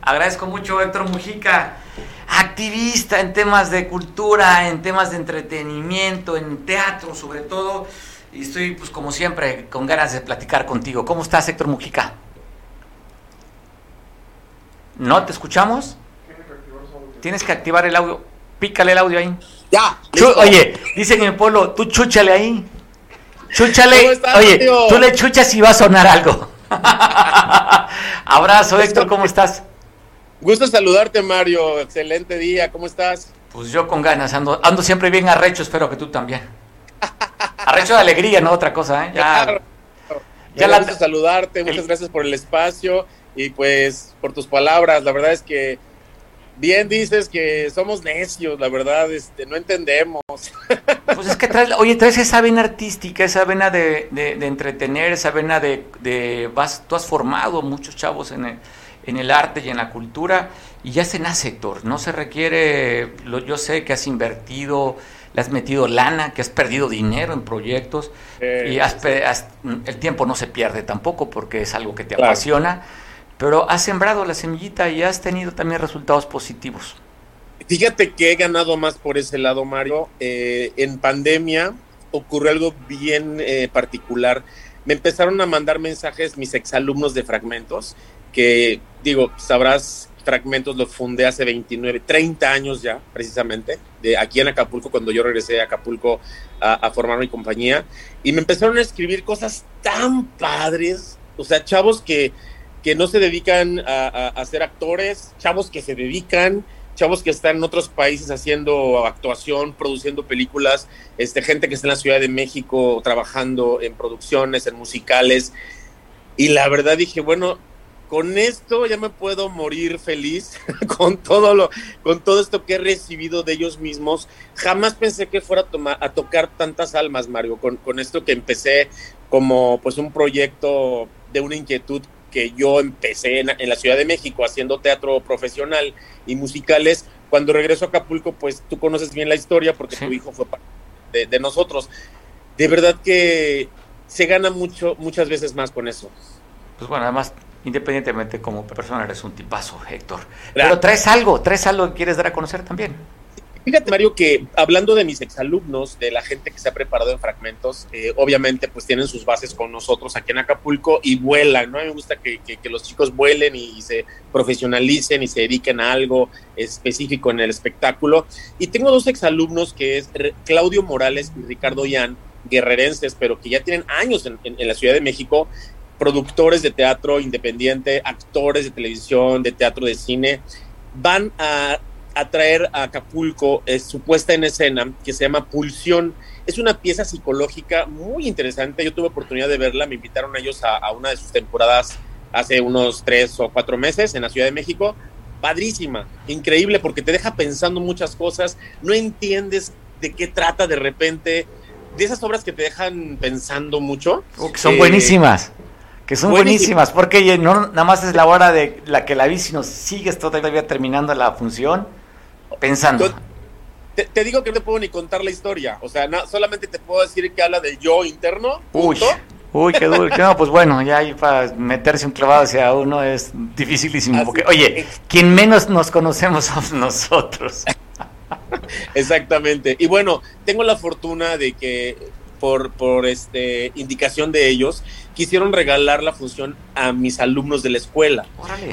Agradezco mucho Héctor Mujica, activista en temas de cultura, en temas de entretenimiento, en teatro sobre todo. Y estoy, pues como siempre, con ganas de platicar contigo. ¿Cómo estás, Héctor Mujica? ¿No te escuchamos? Tienes que activar el audio. Pícale el audio ahí. Ya. oye, dicen en el pueblo, tú chúchale ahí. Chúchale. oye, tú le chuchas y va a sonar algo. Abrazo, Héctor, ¿cómo estás? Gusto saludarte, Mario. Excelente día, ¿cómo estás? Pues yo con ganas, ando, ando siempre bien arrecho, espero que tú también. Arrecho de alegría, no otra cosa, ¿eh? Ya, ya la... saludarte, muchas gracias por el espacio y pues por tus palabras. La verdad es que bien dices que somos necios, la verdad, este, no entendemos. Pues es que traes, oye, traes esa vena artística, esa vena de, entretener, esa vena de, de vas, tú has formado muchos chavos en el, en el arte y en la cultura y ya se nace, Héctor, no se requiere, lo, yo sé que has invertido, le has metido lana, que has perdido dinero en proyectos y el tiempo no se pierde tampoco porque es algo que te apasiona pero has sembrado la semillita y has tenido también resultados positivos. Fíjate que he ganado más por ese lado, Mario. Eh, en pandemia ocurrió algo bien eh, particular. Me empezaron a mandar mensajes mis exalumnos de fragmentos, que digo, sabrás, fragmentos lo fundé hace 29, 30 años ya, precisamente, de aquí en Acapulco, cuando yo regresé a Acapulco a, a formar mi compañía. Y me empezaron a escribir cosas tan padres, o sea, chavos que que no se dedican a, ser actores, chavos que se dedican, chavos que están en otros países haciendo actuación, produciendo películas, este, gente que está en la Ciudad de México trabajando en producciones, en musicales. Y la verdad dije, bueno, con esto ya me puedo morir feliz con todo lo, con todo esto que he recibido de ellos mismos. Jamás pensé que fuera a, a tocar tantas almas, Mario, con, con esto que empecé como pues un proyecto de una inquietud que yo empecé en, la Ciudad de México haciendo teatro profesional y musicales, cuando regreso a Acapulco, pues tú conoces bien la historia porque tu hijo fue parte de, nosotros. De verdad que se gana mucho, muchas veces más con eso. Pues bueno, además, independientemente como persona, eres un tipazo, Héctor. Pero traes algo, traes algo que quieres dar a conocer también. Fíjate, Mario, que hablando de mis exalumnos, de la gente que se ha preparado en fragmentos, eh, obviamente pues tienen sus bases con nosotros aquí en Acapulco y vuelan, ¿no? A mí me gusta que, los chicos vuelen y, se profesionalicen y se dediquen a algo específico en el espectáculo. Y tengo dos exalumnos que es Claudio Morales y Ricardo Yan, guerrerenses, pero que ya tienen años en, en la Ciudad de México, productores de teatro independiente, actores de televisión, de teatro, de cine, van a a traer a Acapulco es su puesta en escena que se llama Pulsión. Es una pieza psicológica muy interesante. Yo tuve oportunidad de verla, me invitaron a ellos a, una de sus temporadas hace unos tres o cuatro meses en la Ciudad de México. Padrísima, increíble porque te deja pensando muchas cosas, no entiendes de qué trata de repente, de esas obras que te dejan pensando mucho. que son buenísimas que son buenísimas, porque no nada más es la hora de la que la vi, sino sigues todavía terminando la función pensando. Te, digo que no te puedo ni contar la historia. O sea, solamente te puedo decir que habla del yo interno. Uy, uy, qué duro. no, pues bueno, ya ahí para meterse un clavado hacia uno es dificilísimo. Porque, oye, quien menos nos conocemos somos nosotros. Exactamente. Y bueno, tengo la fortuna de que por, por este, indicación de ellos, quisieron regalar la función a mis alumnos de la escuela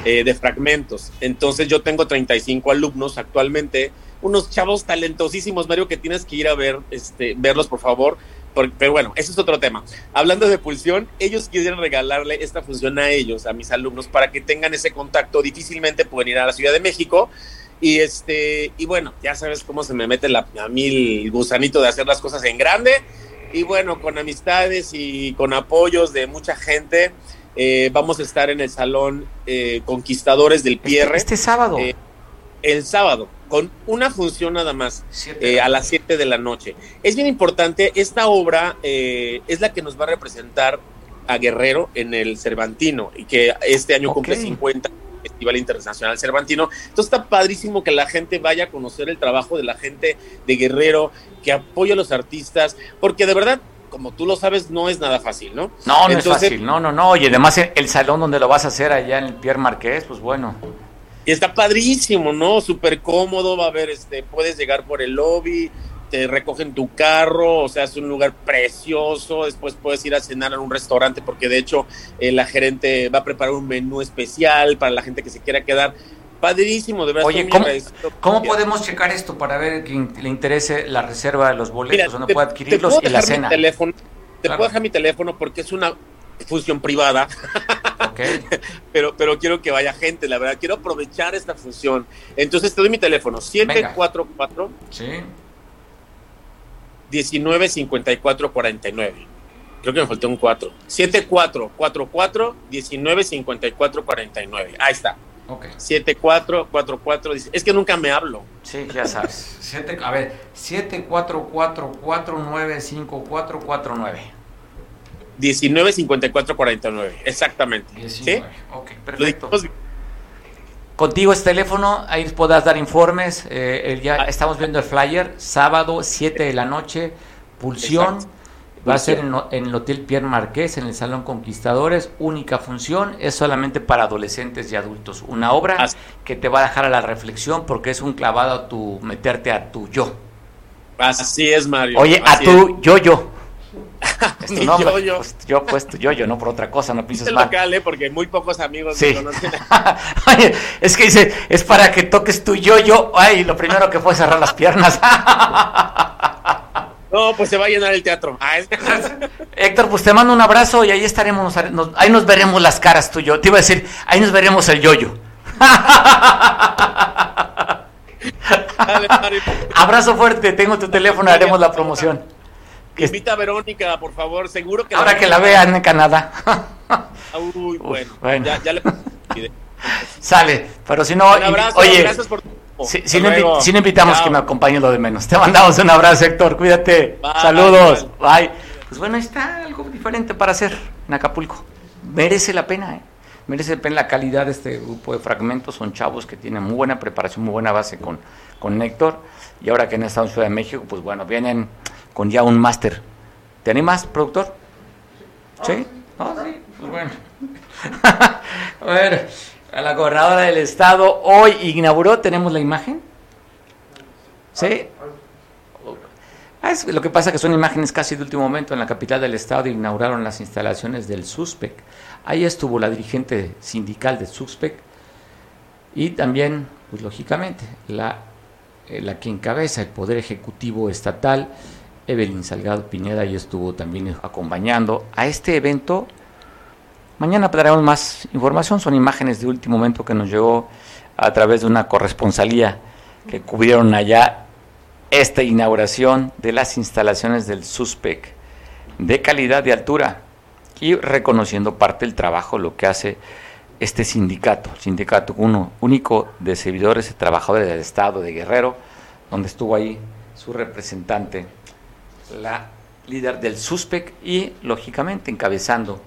eh, de fragmentos. Entonces yo tengo 35 alumnos actualmente, unos chavos talentosísimos, Mario, que tienes que ir a ver, este, verlos por favor. pero bueno, eso es otro tema. Hablando de pulsión, ellos quisieron regalarle esta función a ellos, a mis alumnos, para que tengan ese contacto. Difícilmente pueden ir a la Ciudad de México. Y este, y bueno, ya sabes cómo se me mete la, a mí el gusanito de hacer las cosas en grande y bueno, con amistades y con apoyos de mucha gente, eh, vamos a estar en el Salón eh, Conquistadores del Pierre. Este, sábado. Eh, el sábado, con una función nada más, eh, a las 7 de la noche. Es bien importante, esta obra eh, es la que nos va a representar a Guerrero en el Cervantino y que este año cumple 50 Festival Internacional Cervantino. Entonces está padrísimo que la gente vaya a conocer el trabajo de la gente de Guerrero, que apoya a los artistas, porque de verdad como tú lo sabes, no es nada fácil, ¿no? No, no es fácil, no, no, no. Y además el salón donde lo vas a hacer allá en el Pierre Marqués, pues bueno. Y está padrísimo, ¿no? Súper cómodo, va a haber, este, puedes llegar por el lobby, te recogen tu carro, o sea, es un lugar precioso, después puedes ir a cenar en un restaurante porque de hecho eh, la gerente va a preparar un menú especial para la gente que se quiera quedar. Padrísimo, de verdad. Oye, ¿cómo, ¿cómo podemos checar esto para ver que le interese la reserva de los boletos, donde puede adquirirlos y la cena? Teléfono, te puedo dejar mi teléfono porque es una función privada. pero, pero quiero que vaya gente, la verdad. Quiero aprovechar esta función. Entonces te doy mi teléfono: 744 sí. 195449. Creo que me faltó un 4. 7444 195449. Ahí está. Ok. 7444. Es que nunca me hablo. Sí, ya sabes. Siete, a ver, 744495449. 195449, exactamente. 19. ¿Sí? Ok, perfecto. Contigo este teléfono, ahí podrás dar informes. Eh, ya ah. estamos viendo el flyer, sábado 7 de la noche, Pulsión. Va a ser en, el Hotel Pierre Marqués, en el Salón Conquistadores. Única función, es solamente para adolescentes y adultos. Una obra que te va a dejar a la reflexión porque es un clavado a tu meterte a tu yo. Así es, Mario. Oye, a tu yo-yo. yo, yo. Pues, yo pues tu yo, yo, no por otra cosa, no pienses es mal. local, ¿eh? Porque muy pocos amigos sí. me conocen. Oye, es que dice, es para que toques tu yo, yo. Ay, lo primero que fue cerrar las piernas. No, pues se va a llenar el teatro. Ah, Héctor, pues te mando un abrazo y ahí estaremos, ahí nos veremos las caras tú y yo. Te iba a decir, ahí nos veremos el yoyo. Abrazo fuerte, tengo tu teléfono, haremos la promoción. Invita a Verónica, por favor, seguro que... Ahora que la vean en Canadá. Uy, bueno, Ya, ya le... Sale, pero si no... Un abrazo, oye, gracias por si, no, invitamos que me acompañe lo de menos. Te mandamos un abrazo, Héctor. Cuídate. Saludos. Bye, Pues bueno, está algo diferente para hacer en Acapulco. Merece la pena, ¿eh? Merece la pena la calidad de este grupo de fragmentos. Son chavos que tienen muy buena preparación, muy buena base con, con Héctor. Y ahora que han estado en Ciudad de México, pues bueno, vienen con ya un máster. ¿Te animas, productor? ¿Sí? ¿No? Pues bueno. a ver. A la gobernadora del estado hoy inauguró, tenemos la imagen. ¿Sí? Ah, es, lo que pasa es que son imágenes casi de último momento. En la capital del estado inauguraron las instalaciones del SUSPEC. Ahí estuvo la dirigente sindical del SUSPEC y también, pues lógicamente, la, eh, la que encabeza el Poder Ejecutivo Estatal, Evelyn Salgado Pineda, y estuvo también acompañando a este evento. Mañana daremos más información, son imágenes de último momento que nos llegó a través de una corresponsalía que cubrieron allá esta inauguración de las instalaciones del SUSPEC de calidad de altura y reconociendo parte del trabajo, lo que hace este sindicato, sindicato uno, único de servidores y trabajadores del Estado de Guerrero, donde estuvo ahí su representante, la líder del SUSPEC y, lógicamente, encabezando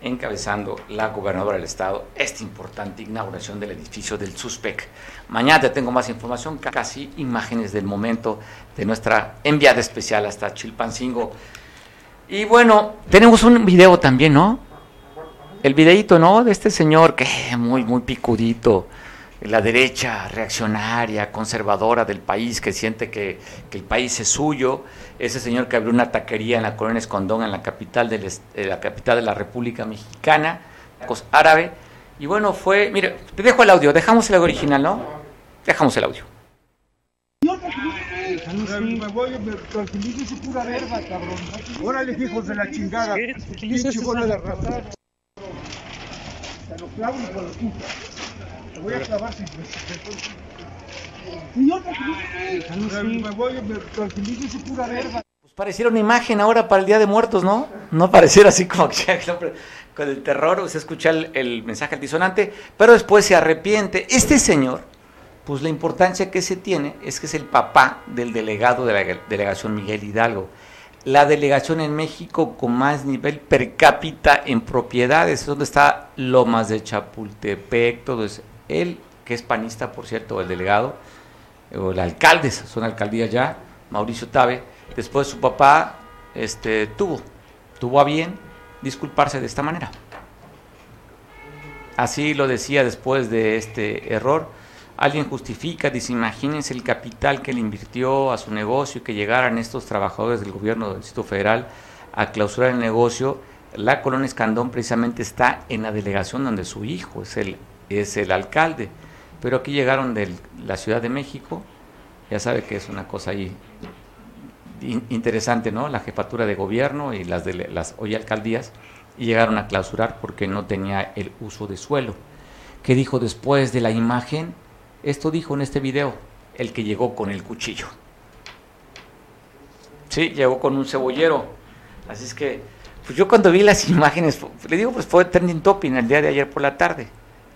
encabezando la gobernadora del estado esta importante inauguración del edificio del SUSPEC. Mañana te tengo más información, casi imágenes del momento de nuestra enviada especial hasta Chilpancingo. Y bueno, tenemos un video también, ¿no? El videito, ¿no? De este señor que muy, muy picudito, la derecha reaccionaria, conservadora del país, que siente que, el país es suyo, ese señor que abrió una taquería en la colonia Escondón, en la capital, de la capital de la República Mexicana, árabe, y bueno, fue, mire, te dejo el audio, dejamos el audio original, ¿no? Dejamos el audio. Me voy, tranquilícese pura verga, cabrón. Órale, hijos de la chingada. Pinche bola de arrastrar. Se lo clavo y con los voy a clavar sin Me voy, tranquilícese pura verga. Pues pareciera una imagen ahora para el Día de Muertos, ¿no? No pareciera así como que con el terror se escucha el, el mensaje altisonante, pero después se arrepiente. Este señor Pues la importancia que se tiene es que es el papá del delegado de la delegación Miguel Hidalgo. La delegación en México con más nivel per cápita en propiedades, es donde está Lomas de Chapultepec, todo eso. Él, que es panista, por cierto, el delegado, o el alcalde, son alcaldías ya, Mauricio Tabe, después su papá este, tuvo, tuvo a bien disculparse de esta manera. Así lo decía después de este error. Alguien justifica, dice, imagínense el capital que le invirtió a su negocio y que llegaran estos trabajadores del gobierno del Distrito Federal a clausurar el negocio. La colonia Escandón precisamente está en la delegación donde su hijo es el, es el alcalde. Pero aquí llegaron de la Ciudad de México, ya sabe que es una cosa ahí interesante, ¿no? La jefatura de gobierno y las de las hoy alcaldías y llegaron a clausurar porque no tenía el uso de suelo. ¿Qué dijo después de la imagen? Esto dijo en este video, el que llegó con el cuchillo. Sí, llegó con un cebollero. Así es que, pues yo cuando vi las imágenes, le digo, pues fue trending topic el día de ayer por la tarde.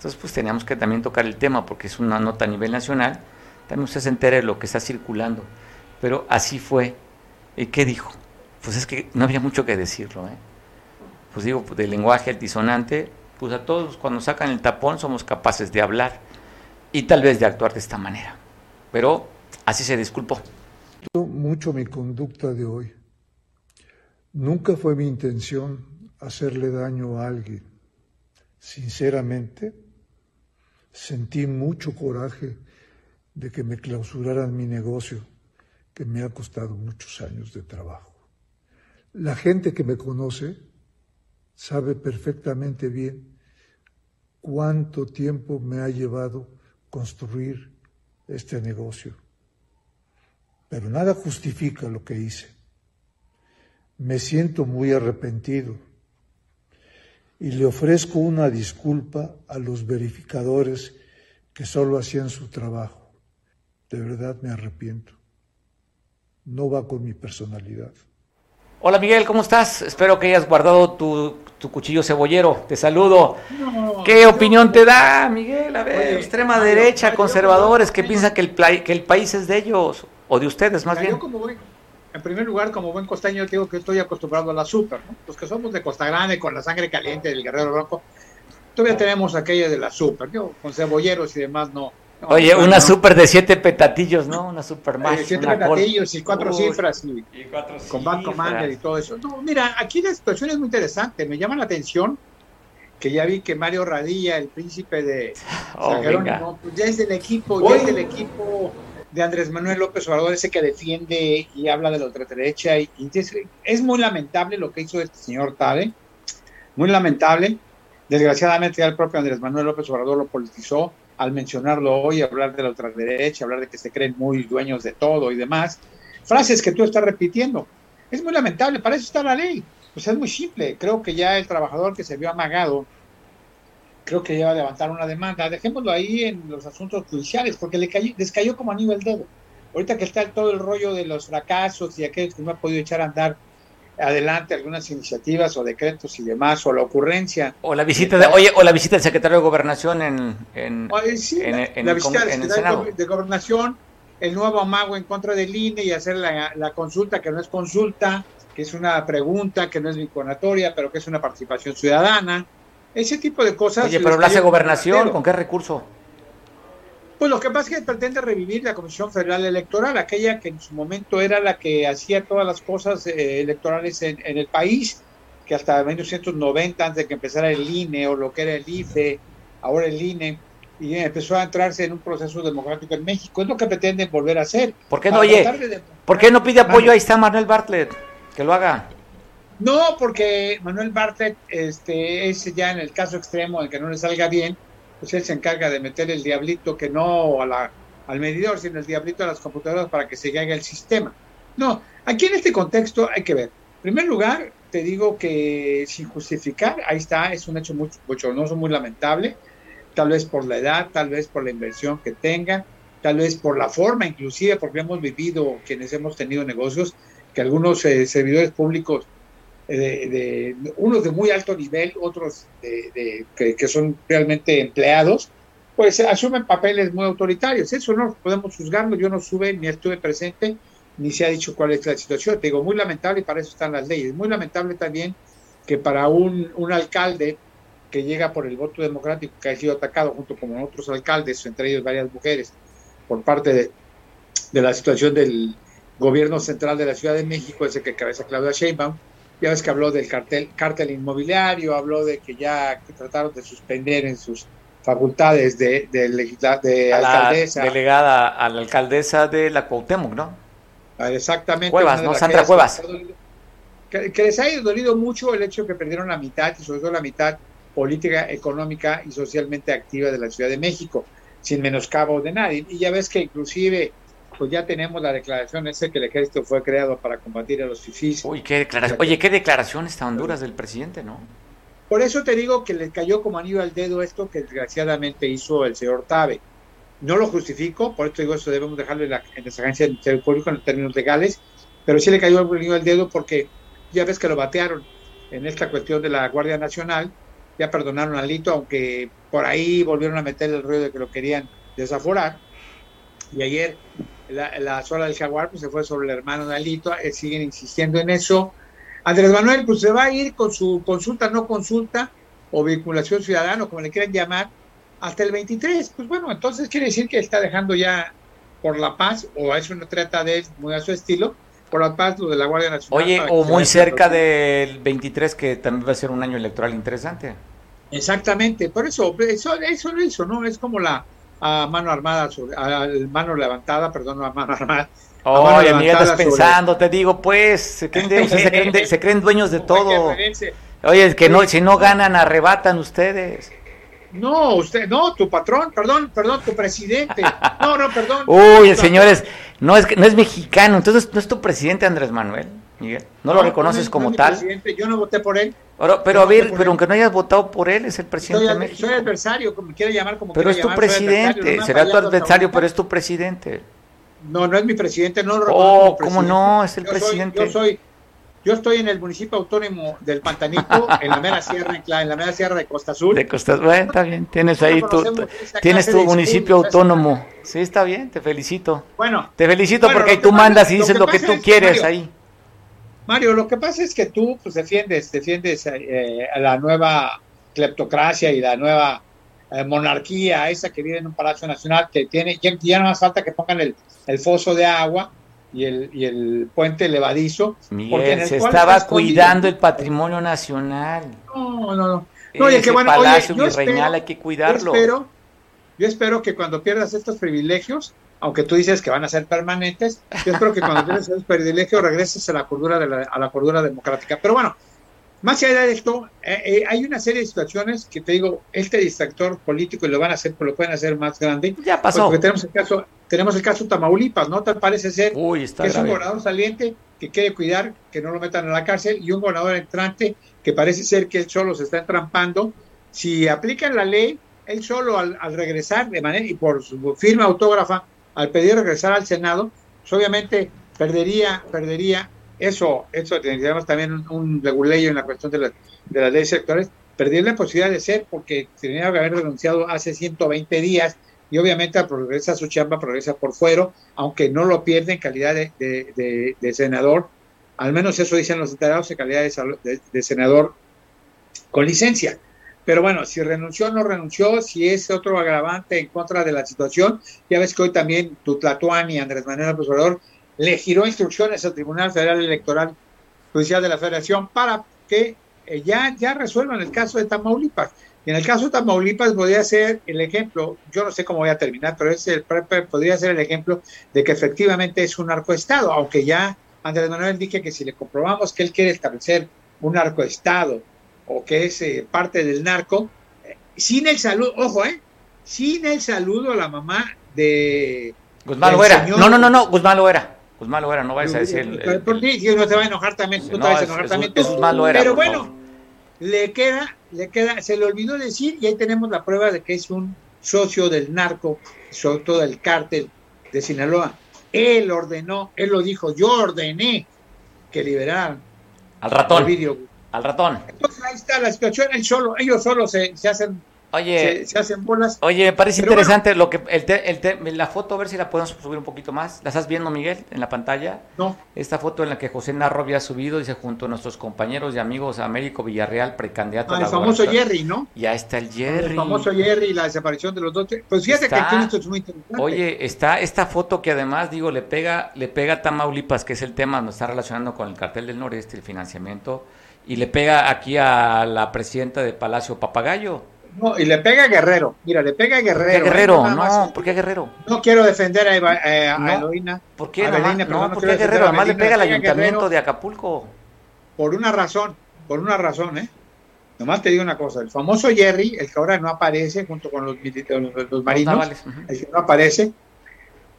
Entonces, pues teníamos que también tocar el tema porque es una nota a nivel nacional. También usted se entere de lo que está circulando. Pero así fue. ¿Y qué dijo? Pues es que no había mucho que decirlo, ¿eh? pues digo, del lenguaje altisonante, pues a todos cuando sacan el tapón somos capaces de hablar y tal vez de actuar de esta manera. Pero así se disculpó. Mucho mi conducta de hoy. Nunca fue mi intención hacerle daño a alguien. Sinceramente, sentí mucho coraje de que me clausuraran mi negocio, que me ha costado muchos años de trabajo. La gente que me conoce sabe perfectamente bien cuánto tiempo me ha llevado construir este negocio. Pero nada justifica lo que hice. Me siento muy arrepentido y le ofrezco una disculpa a los verificadores que solo hacían su trabajo. De verdad me arrepiento. No va con mi personalidad. Hola Miguel, ¿cómo estás? Espero que hayas guardado tu, cuchillo cebollero. Te saludo. ¿Qué opinión te da, Miguel? A ver, extrema derecha, conservadores, que piensan que el, que el país es de ellos, o de ustedes más bien. como en primer lugar, como buen costeño, digo que estoy acostumbrado a la super, ¿no? Los que somos de Costa Grande, con la sangre caliente del Guerrero Blanco, todavía tenemos aquella de la super, yo con cebolleros y demás no Oye, una super de siete petatillos, ¿no? Una super más. Eh, siete petatillos y cuatro cifras. Y, con Bank Commander y todo eso. No, mira, aquí la situación es muy interesante. Me llama la atención que ya vi que Mario Radilla, el príncipe de oh, pues ya es del equipo, ya es del equipo de Andrés Manuel López Obrador, ese que defiende y habla de la ultraderecha. Y, es, es, muy lamentable lo que hizo este señor Tabe. Muy lamentable. Desgraciadamente, el propio Andrés Manuel López Obrador lo politizó al mencionarlo hoy, hablar de la ultraderecha, hablar de que se creen muy dueños de todo y demás, frases que tú estás repitiendo. Es muy lamentable, para eso está la ley. Pues es muy simple. Creo que ya el trabajador que se vio amagado, creo que lleva a levantar una demanda. Dejémoslo ahí en los asuntos judiciales, porque le cayó, les cayó como anillo el dedo. Ahorita que está todo el rollo de los fracasos y aquellos que no ha podido echar a andar adelante algunas iniciativas o decretos y demás, o la ocurrencia. O la visita de, oye, o la visita del secretario de Gobernación en, en, la, visita del secretario de Gobernación, el nuevo amago en contra del INE y hacer la, la, consulta que no es consulta, que es una pregunta que no es vinculatoria, pero que es una participación ciudadana. Ese tipo de cosas. Oye, pero la hace Gobernación, ¿con qué recurso? Pues lo que pasa es que pretende revivir la Comisión Federal Electoral, aquella que en su momento era la que hacía todas las cosas eh, electorales en, el país, que hasta 1990, antes de que empezara el INE o lo que era el IFE, ahora el INE, y empezó a entrarse en un proceso democrático en México. Es lo que pretenden volver a hacer. ¿Por qué no, oye, ¿por qué no pide apoyo? Ahí está Manuel Bartlett, que lo haga. No, porque Manuel Bartlett este, es ya en el caso extremo de que no le salga bien, pues él se encarga de meter el diablito que no a la, al medidor, sino el diablito a las computadoras para que se haga el sistema. No, aquí en este contexto hay que ver. En primer lugar, te digo que sin justificar, ahí está, es un hecho muy bochornoso, muy lamentable, tal vez por la edad, tal vez por la inversión que tenga, tal vez por la forma, inclusive porque hemos vivido, quienes hemos tenido negocios, que algunos eh, servidores públicos de, unos de muy alto nivel, otros de, que, son realmente empleados, pues asumen papeles muy autoritarios. Eso no podemos juzgarlo, yo no sube ni estuve presente, ni se ha dicho cuál es la situación. Te digo, muy lamentable y para eso están las leyes. Muy lamentable también que para un, un alcalde que llega por el voto democrático, que ha sido atacado junto con otros alcaldes, entre ellos varias mujeres, por parte de, de la situación del gobierno central de la Ciudad de México, ese que cabeza Claudia Sheinbaum, ya ves que habló del cartel, cártel inmobiliario, habló de que ya trataron de suspender en sus facultades de, de, de alcaldesa. delegada a la alcaldesa de la Cuauhtémoc, ¿no? Ah, exactamente. Cuevas, ¿no? Sandra Cuevas. Que, que, les ha dolido mucho el hecho de que perdieron la mitad, y sobre todo la mitad política, económica y socialmente activa de la Ciudad de México, sin menoscabo de nadie. Y ya ves que inclusive pues ya tenemos la declaración ese que el ejército fue creado para combatir a los fifís. Uy, qué declaración, oye, qué declaraciones tan duras del presidente, ¿no? Por eso te digo que le cayó como anillo al dedo esto que desgraciadamente hizo el señor Tabe. No lo justifico, por eso digo eso debemos dejarlo en, la, en las agencias del Ministerio Público en términos legales, pero sí le cayó el anillo al dedo porque ya ves que lo batearon en esta cuestión de la Guardia Nacional, ya perdonaron a Lito, aunque por ahí volvieron a meter el ruido de que lo querían desaforar. Y ayer la, la sola del jaguar pues, se fue sobre el hermano de Alito, eh, siguen insistiendo en eso. Andrés Manuel pues se va a ir con su consulta, no consulta, o vinculación ciudadana, como le quieran llamar, hasta el 23. Pues bueno, entonces quiere decir que está dejando ya por la paz, o es una trata de muy a su estilo, por la paz lo de la Guardia Nacional. Oye, o muy cerca del 23, que también va a ser un año electoral interesante. Exactamente, por eso, eso, eso lo hizo, ¿no? Es como la a mano armada, sobre, a mano levantada, perdón, a mano armada. Oye, mira, estás pensando, te digo, pues, se creen, de, se, creen se creen dueños de todo. Oye, es que no, si no ganan, arrebatan ustedes. No, usted, no, tu patrón, perdón, perdón, tu presidente. No, no, perdón. Uy, señores, no es, no es mexicano, entonces no es tu presidente Andrés Manuel, Miguel. ¿No, lo reconoces como tal? Yo no voté por él. Pero, pero a ver, pero aunque no hayas votado por él, es el presidente soy, de México. Soy adversario, como quiera llamar, como Pero es tu llamar, presidente, será tu adversario, pero es tu presidente. No, no es mi presidente, no lo Oh, ¿cómo no? Es el yo presidente. Soy, yo soy, yo estoy en el municipio autónomo del Pantanito, en la mera sierra, en la mera sierra de Costa Azul. De Costa Azul, bueno, está bien, tienes ahí tu, tienes tu municipio autónomo. Sí, está bien, te felicito. Bueno. Te felicito bueno, porque lo tú mandas y lo dices que lo que pasa tú quieres ahí. Mario, lo que pasa es que tú pues, defiendes, defiendes eh, a la nueva cleptocracia y la nueva eh, monarquía, esa que vive en un palacio nacional, que tiene, ya, ya no más falta que pongan el, el foso de agua y el, y el puente levadizo. porque en Miguel, el se cual estaba cuidando el patrimonio nacional. No, no, no. No, oye, Ese que bueno, oye, palacio yo virreinal espero- hay que cuidarlo. Yo espero, yo espero que cuando pierdas estos privilegios, aunque tú dices que van a ser permanentes, yo espero que cuando pierdas esos privilegios regreses a la cordura de la, a la cordura democrática. Pero bueno, más allá de esto, eh, eh, hay una serie de situaciones que te digo, este distractor político y lo van a hacer, pues lo pueden hacer más grande. Ya pasó. Porque tenemos el caso, tenemos el caso Tamaulipas, ¿no? Tal parece ser Uy, está que es un grave. gobernador saliente que quiere cuidar que no lo metan a la cárcel y un gobernador entrante que parece ser que él solo se está entrampando. Si aplican la ley, él solo al, al regresar de manera y por su firma autógrafa, al pedir regresar al Senado, pues obviamente perdería, perdería eso, eso tendríamos también un, un en la cuestión de, la- de las leyes electorales, perdería la posibilidad de ser porque tenía que haber renunciado hace 120 días y obviamente progresa su chamba, progresa por fuero, aunque no lo pierde en calidad de, senador, al menos eso dicen los enterados, en calidad de senador con licencia. Pero bueno, si renunció o no renunció, si es otro agravante en contra de la situación, ya ves que hoy también Tutlatuani, Andrés Manuel López Obrador, le giró instrucciones al Tribunal Federal Electoral Judicial de la Federación para que eh, ya, ya resuelvan el caso de Tamaulipas. Y en el caso de Tamaulipas podría ser el ejemplo, yo no sé cómo voy a terminar, pero es el, podría ser el ejemplo de que efectivamente es un narcoestado, aunque ya Andrés Manuel dije que si le comprobamos que él quiere establecer un narcoestado o que es eh, parte del narco, eh, sin el saludo, ojo, eh, sin el saludo a la mamá de Guzmán Loera. señor- No, no, no, no, Guzmán Loera. Guzmán Loera, no vayas a decir. el- el- Por ti, si no te va a enojar también, tú No, te vas a es- enojar es- también. es Guzmán Loera, Pero bueno, favor. le queda, le queda, se le olvidó decir y ahí tenemos la prueba de que es un socio del narco, sobre todo del cártel de Sinaloa. Él ordenó, él lo dijo, yo ordené que liberaran Al ratón. Ovidio. Al ratón. Entonces ahí está la situación, él solo, ellos solo se, se hacen Oye, se, hacen bolas. Oye, me parece interesante lo que el, el la foto, a ver si la podemos subir un poquito más. ¿La estás viendo, Miguel, en la pantalla? No. Esta foto en la que José Narro había subido, dice junto a nuestros compañeros y amigos Américo Villarreal, precandidato ah, el famoso Jerry, ¿no? Ya está el Jerry. El famoso Jerry y la desaparición de los dos. Pues fíjate que aquí esto es muy interesante. Oye, está esta foto que además, digo, le pega, le pega a Tamaulipas, que es el tema, nos está relacionando con el cartel del noreste, el financiamiento, y le pega aquí a la presidenta de Palacio Papagayo no, y le pega a Guerrero. Mira, le pega a Guerrero. ¿Por qué Guerrero? no, ¿por qué Guerrero? No quiero defender a, eh, a, Eloína. ¿Por qué? no, ¿por qué Guerrero? Además le pega al ayuntamiento de Acapulco. Por una razón, por una razón, ¿eh? Nomás te digo una cosa, el famoso Jerry, el que ahora no aparece junto con los, los, marinos, el que no aparece,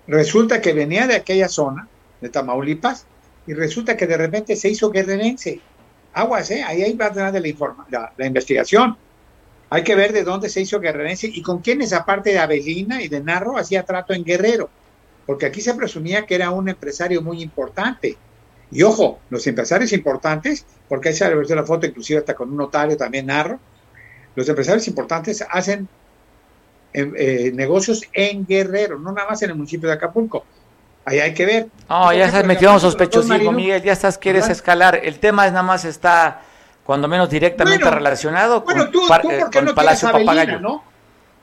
resulta que venía de aquella zona, de Tamaulipas, y resulta que de repente se hizo guerrerense. Aguas, ¿eh? Ahí a tener la, la, la investigación. Hay que ver de dónde se hizo guerrerense y con quiénes, aparte de Avelina y de Narro, hacía trato en Guerrero. Porque aquí se presumía que era un empresario muy importante. Y ojo, los empresarios importantes, porque ahí se ha la foto, inclusive hasta con un notario también Narro, los empresarios importantes hacen em, eh, negocios en Guerrero, no nada más en el municipio de Acapulco. Ahí hay que ver. No, ya estás metido en sospechosismo, Miguel, ya estás, quieres escalar. El tema es nada más está cuando menos directamente relacionado con, tú, tú eh, porque no Palacio Papagayo. ¿no?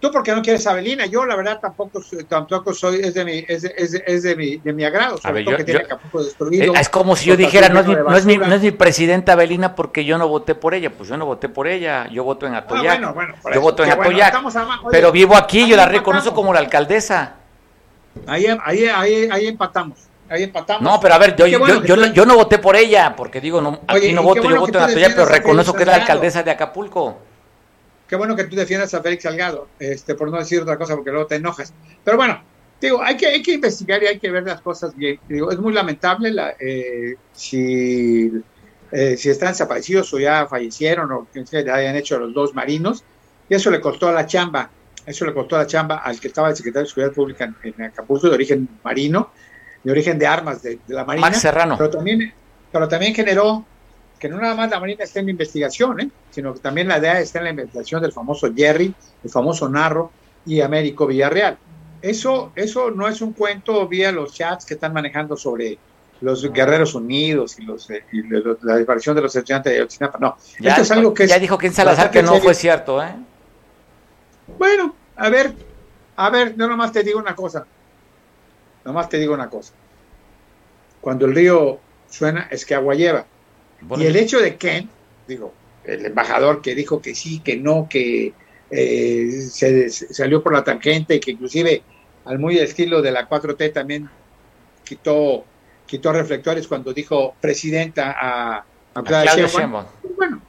Tú porque no quieres a Abelina, yo la verdad tampoco tampoco soy es de mi es de, es es de mi de mi agrado, sobre todo que tiene destruido. Es como si yo dijera no es, mi, no es, mi, no es mi presidenta Abelina porque yo no voté por ella, pues yo no voté por ella, yo voto en ah, Atoyac. Ah, bueno, bueno, yo voto en Atoyac. pero vivo aquí, yo la reconozco como la alcaldesa. Ahí ahí ahí, ahí empatamos ahí empatamos. No, pero a ver, yo, yo, yo, no voté por ella, porque digo, no, aquí no voto, yo voto en Atoya, pero reconozco que es la alcaldesa de Acapulco. Qué bueno que tú defiendas a Félix Salgado, este, por no decir otra cosa, porque luego te enojas. Pero bueno, digo, hay que, hay que investigar y hay que ver las cosas bien. Digo, es muy lamentable la, eh, si, eh, si están desaparecidos o ya fallecieron o que hayan hecho los dos marinos, y eso le costó la chamba, eso le costó la chamba al que estaba el secretario de Seguridad Pública en Acapulco de origen marino, de origen de armas de, la Marina. Max Serrano. Pero también, pero también generó que no nada más la Marina esté en investigación, ¿eh? sino que también la DEA está en la investigación del famoso Jerry, el famoso Narro y Américo Villarreal. Eso, eso no es un cuento vía los chats que están manejando sobre los Guerreros Unidos y, los, la desaparición de los estudiantes de Ayotzinapa. No, ya, esto es algo que ya dijo que en Salazar que no fue cierto, ¿eh? Bueno, a ver, a ver, no nomás te digo una cosa. Nomás te digo una cosa. Cuando el río suena es que agua lleva. Y el hecho de que, digo, el embajador que dijo que sí, que no, que eh, se, salió por la tangente y que inclusive al muy estilo de la 4T también quitó, quitó reflectores cuando dijo presidenta a, a Claudia Bueno,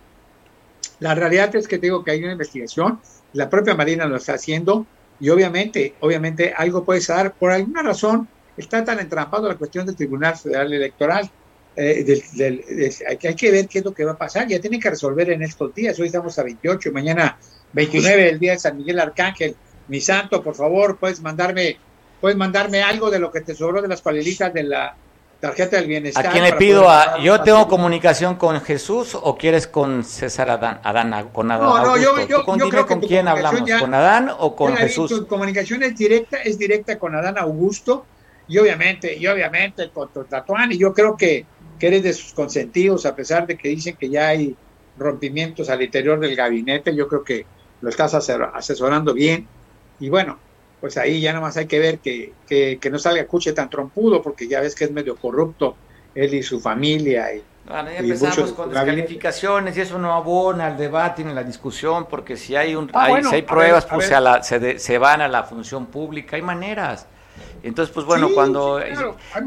la realidad es que digo que hay una investigación, la propia Marina lo está haciendo, y obviamente, obviamente algo puede ser, por alguna razón, está tan entrampado la cuestión del Tribunal Federal Electoral. Eh, del, hay, que ver qué es lo que va a pasar. Ya tienen que resolver en estos días. Hoy estamos a 28, mañana 29, el día de San Miguel Arcángel. Mi santo, por favor, puedes mandarme, puedes mandarme algo de lo que te sobró de las palelitas de la tarjeta del bienestar. ¿A quién le pido? A, ¿Yo tengo comunicación con Jesús o quieres con César Adán? Adán con Adán no, no, yo, yo, con, creo con quién hablamos, ¿con Adán o con Jesús? Tu comunicación es directa, es directa con Adán Augusto y obviamente, y obviamente con Tatuán, y yo creo que, que eres de sus consentidos, a pesar de que dicen que ya hay rompimientos al interior del gabinete, yo creo que lo estás asesorando bien. Y bueno, pues ahí ya nomás hay que ver que, que, no salga Cuche tan trompudo, porque ya ves que es medio corrupto él y su familia. Y, bueno, ya empezamos con descalificaciones y eso no abona al debate ni a la discusión, porque si hay, un, ah, hay, si hay pruebas, pues se, se, van a la función pública, hay maneras. Entonces, pues bueno, cuando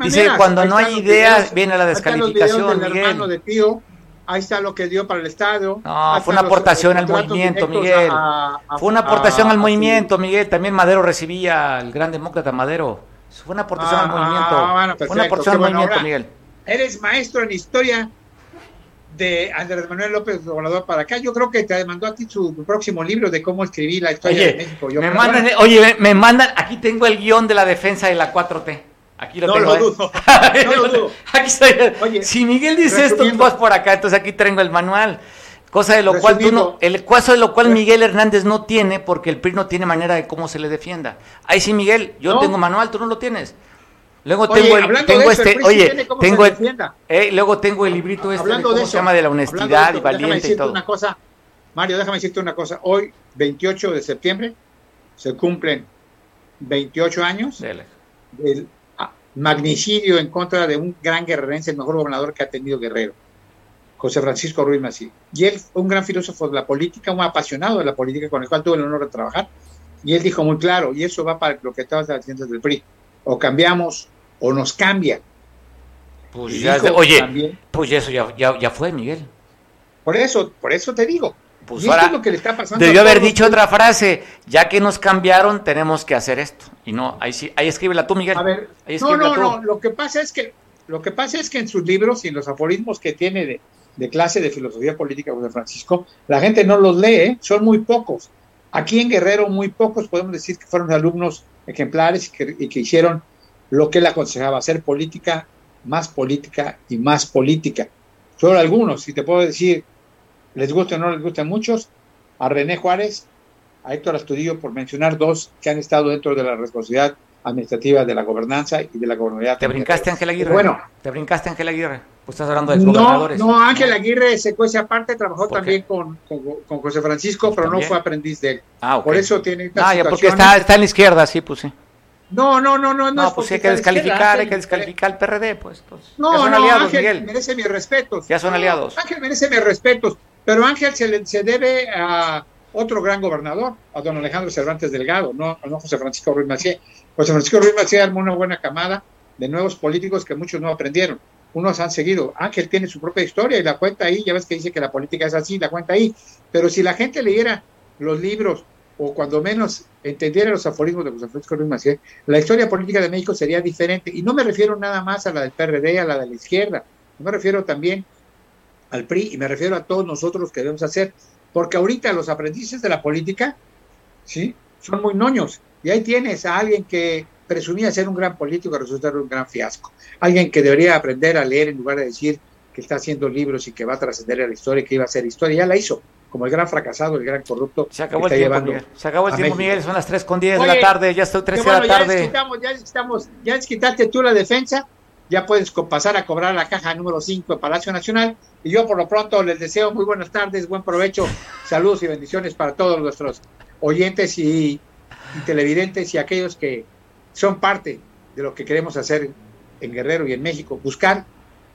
dice cuando no hay ideas, viene la descalificación, Miguel. de tío, ahí está lo que dio para el Estado. No, fue una aportación al movimiento, Miguel. fue una aportación al movimiento, Miguel. También Madero recibía al gran demócrata Madero. Fue una aportación al ah, movimiento. fue una aportación al movimiento, Miguel. Eres maestro en historia de Andrés Manuel López Obrador para acá. Yo creo que te mandó a ti su próximo libro de cómo escribir la historia de México. me mandan, oye, me mandan, aquí tengo el guion de la defensa de la 4T. Aquí lo no tengo. Lo ¿eh? dudo. no lo dudo. Aquí. Oye, si Miguel dice esto, tú vas por acá, entonces aquí tengo el manual. Cosa de lo cual tú no, el caso de lo cual Miguel Hernández no tiene, porque el PRI no tiene manera de cómo se le defienda. Ahí sí, Miguel, yo tengo manual, tú no lo tienes. Luego tengo el, tengo este, oye, tengo el, eh, luego tengo el librito este de cómo se llama de la honestidad y valiente y todo. Una cosa, Mario, déjame decirte una cosa. Hoy, 28 de septiembre, se cumplen 28 años del magnicidio en contra de un gran guerrerense, el mejor gobernador que ha tenido Guerrero, José Francisco Ruiz Mací. Y él un gran filósofo de la política, un apasionado de la política con el cual tuve el honor de trabajar. Y él dijo muy claro, y eso va para lo que estabas diciendo del PRI, o cambiamos o nos cambia. Pues ya, oye, pues eso ya, ya, fue, Miguel. Por eso, por eso te digo. Pues ahora, lo que le está pasando debió haber dicho otra frase, ya que nos cambiaron, tenemos que hacer esto. Y no, ahí sí, ahí escríbela tú, Miguel. A ver, no, no, no, lo que pasa es que, lo que pasa es que en sus libros y en los aforismos que tiene de, de clase de filosofía política José Francisco, la gente no los lee, ¿eh? son muy pocos. Aquí en Guerrero, muy pocos podemos decir que fueron alumnos ejemplares y que, y que hicieron lo que él aconsejaba, hacer política, más política y más política. Solo algunos, si te puedo decir, les gusta o no les gusta a muchos, a René Juárez, a Héctor Astudillo, por mencionar dos que han estado dentro de la responsabilidad administrativa de la gobernanza y de la gobernabilidad. ¿Te brincaste Ángel Aguirre? Bueno. ¿Te brincaste Ángel Aguirre? Pues estás hablando de gobernadores. No, Ángel Aguirre se cuece aparte, trabajó también con, con, José Francisco, pero no fue aprendiz de él. Ah, Por eso tiene... Ah, ya, porque está, está en la izquierda, sí, pues sí. No, no, no, no. No, pues sí hay que descalificar, hay que descalificar al PRD, pues. pues. no, ya son no, aliados, Ángel Miguel. merece mis respetos. Ya son aliados. Ángel merece mis respetos, pero Ángel se, se debe a otro gran gobernador, a don Alejandro Cervantes Delgado, no, no José Francisco Ruiz Macié. José Francisco Ruiz Macié armó una buena camada de nuevos políticos que muchos no aprendieron. Unos han seguido. Ángel tiene su propia historia y la cuenta ahí. Ya ves que dice que la política es así, la cuenta ahí. Pero si la gente leyera los libros o cuando menos entendiera los aforismos de José Francisco Luis Macié, la historia política de México sería diferente. Y no me refiero nada más a la del PRD, a la de la izquierda, me refiero también al PRI y me refiero a todos nosotros que debemos hacer, porque ahorita los aprendices de la política, ¿sí? Son muy noños. Y ahí tienes a alguien que presumía ser un gran político, resulta un gran fiasco. Alguien que debería aprender a leer en lugar de decir que está haciendo libros y que va a trascender a la historia, que iba a ser historia, ya la hizo como el gran fracasado, el gran corrupto. Se acabó el tiempo, Miguel. Se acabó el tiempo, Miguel. Son las 3 con 10 de la tarde, ya estoy 3 de la tarde. Ya ya desquitaste tú la defensa, ya puedes pasar a cobrar la caja número 5 de Palacio Nacional. Y yo, por lo pronto, les deseo muy buenas tardes, buen provecho, saludos y bendiciones para todos nuestros oyentes y, y televidentes y aquellos que son parte de lo que queremos hacer en Guerrero y en México, buscar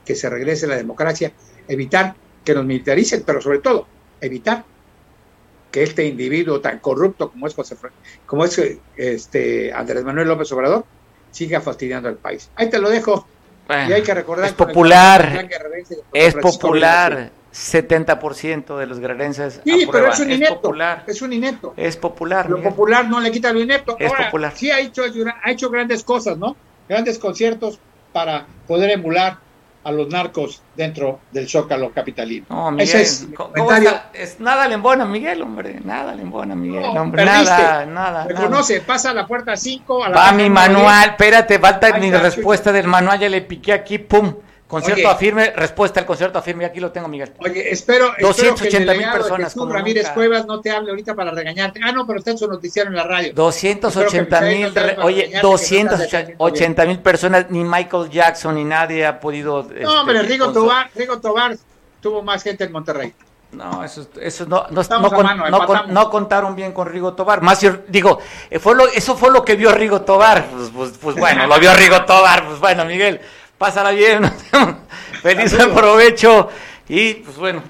que se regrese la democracia, evitar que nos militaricen, pero sobre todo evitar que este individuo tan corrupto como es José, como es este Andrés Manuel López Obrador siga fastidiando al país. Ahí te lo dejo. Y hay que recordar es popular, es popular. 70% de los guerrerenses Sí, pero es un inepto. Es, popular. es un inepto. Es popular. Lo popular no le quita lo inepto. Es popular. Sí ha hecho, ha hecho grandes cosas, ¿no? Grandes conciertos para poder emular a los narcos dentro del zócalo capitalino. No, Miguel, es, es, nada le embona Miguel, hombre, nada le embona Miguel, hombre, nada, nada. Reconoce, pasa a la puerta 5, a la Va mi manual, espérate, falta mi respuesta del manual, ya le piqué aquí, pum. Concierto afirme, respuesta al concierto afirme, aquí lo tengo, Miguel. Oye, espero, 280 mil personas. Que Ramírez Cuevas no te hable ahorita para regañarte. Ah, no, pero está en su noticiero en la radio. 280 mil, oye, 280 mil personas, ni Michael Jackson ni nadie ha podido. No, este, hombre, Rigo Tobar, Rigo Tobar tuvo más gente en Monterrey. No, eso, eso no, no, no, no, contaron bien con Rigo Tobar. Más digo, eh, fue lo, eso fue lo que vio Rigo Tobar. Pues, pues, pues bueno, lo vio Rigo Tobar. Pues bueno, Miguel, pásala bien, feliz provecho. Y pues bueno,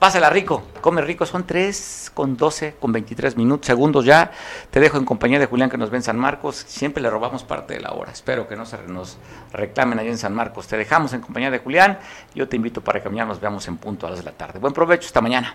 pásala rico, come rico, son 3 con 12, con 23 minutos, segundos ya, te dejo en compañía de Julián que nos ve en San Marcos, siempre le robamos parte de la hora, espero que no se nos reclamen allí en San Marcos, te dejamos en compañía de Julián, yo te invito para que mañana nos veamos en punto a las de la tarde, buen provecho, hasta mañana.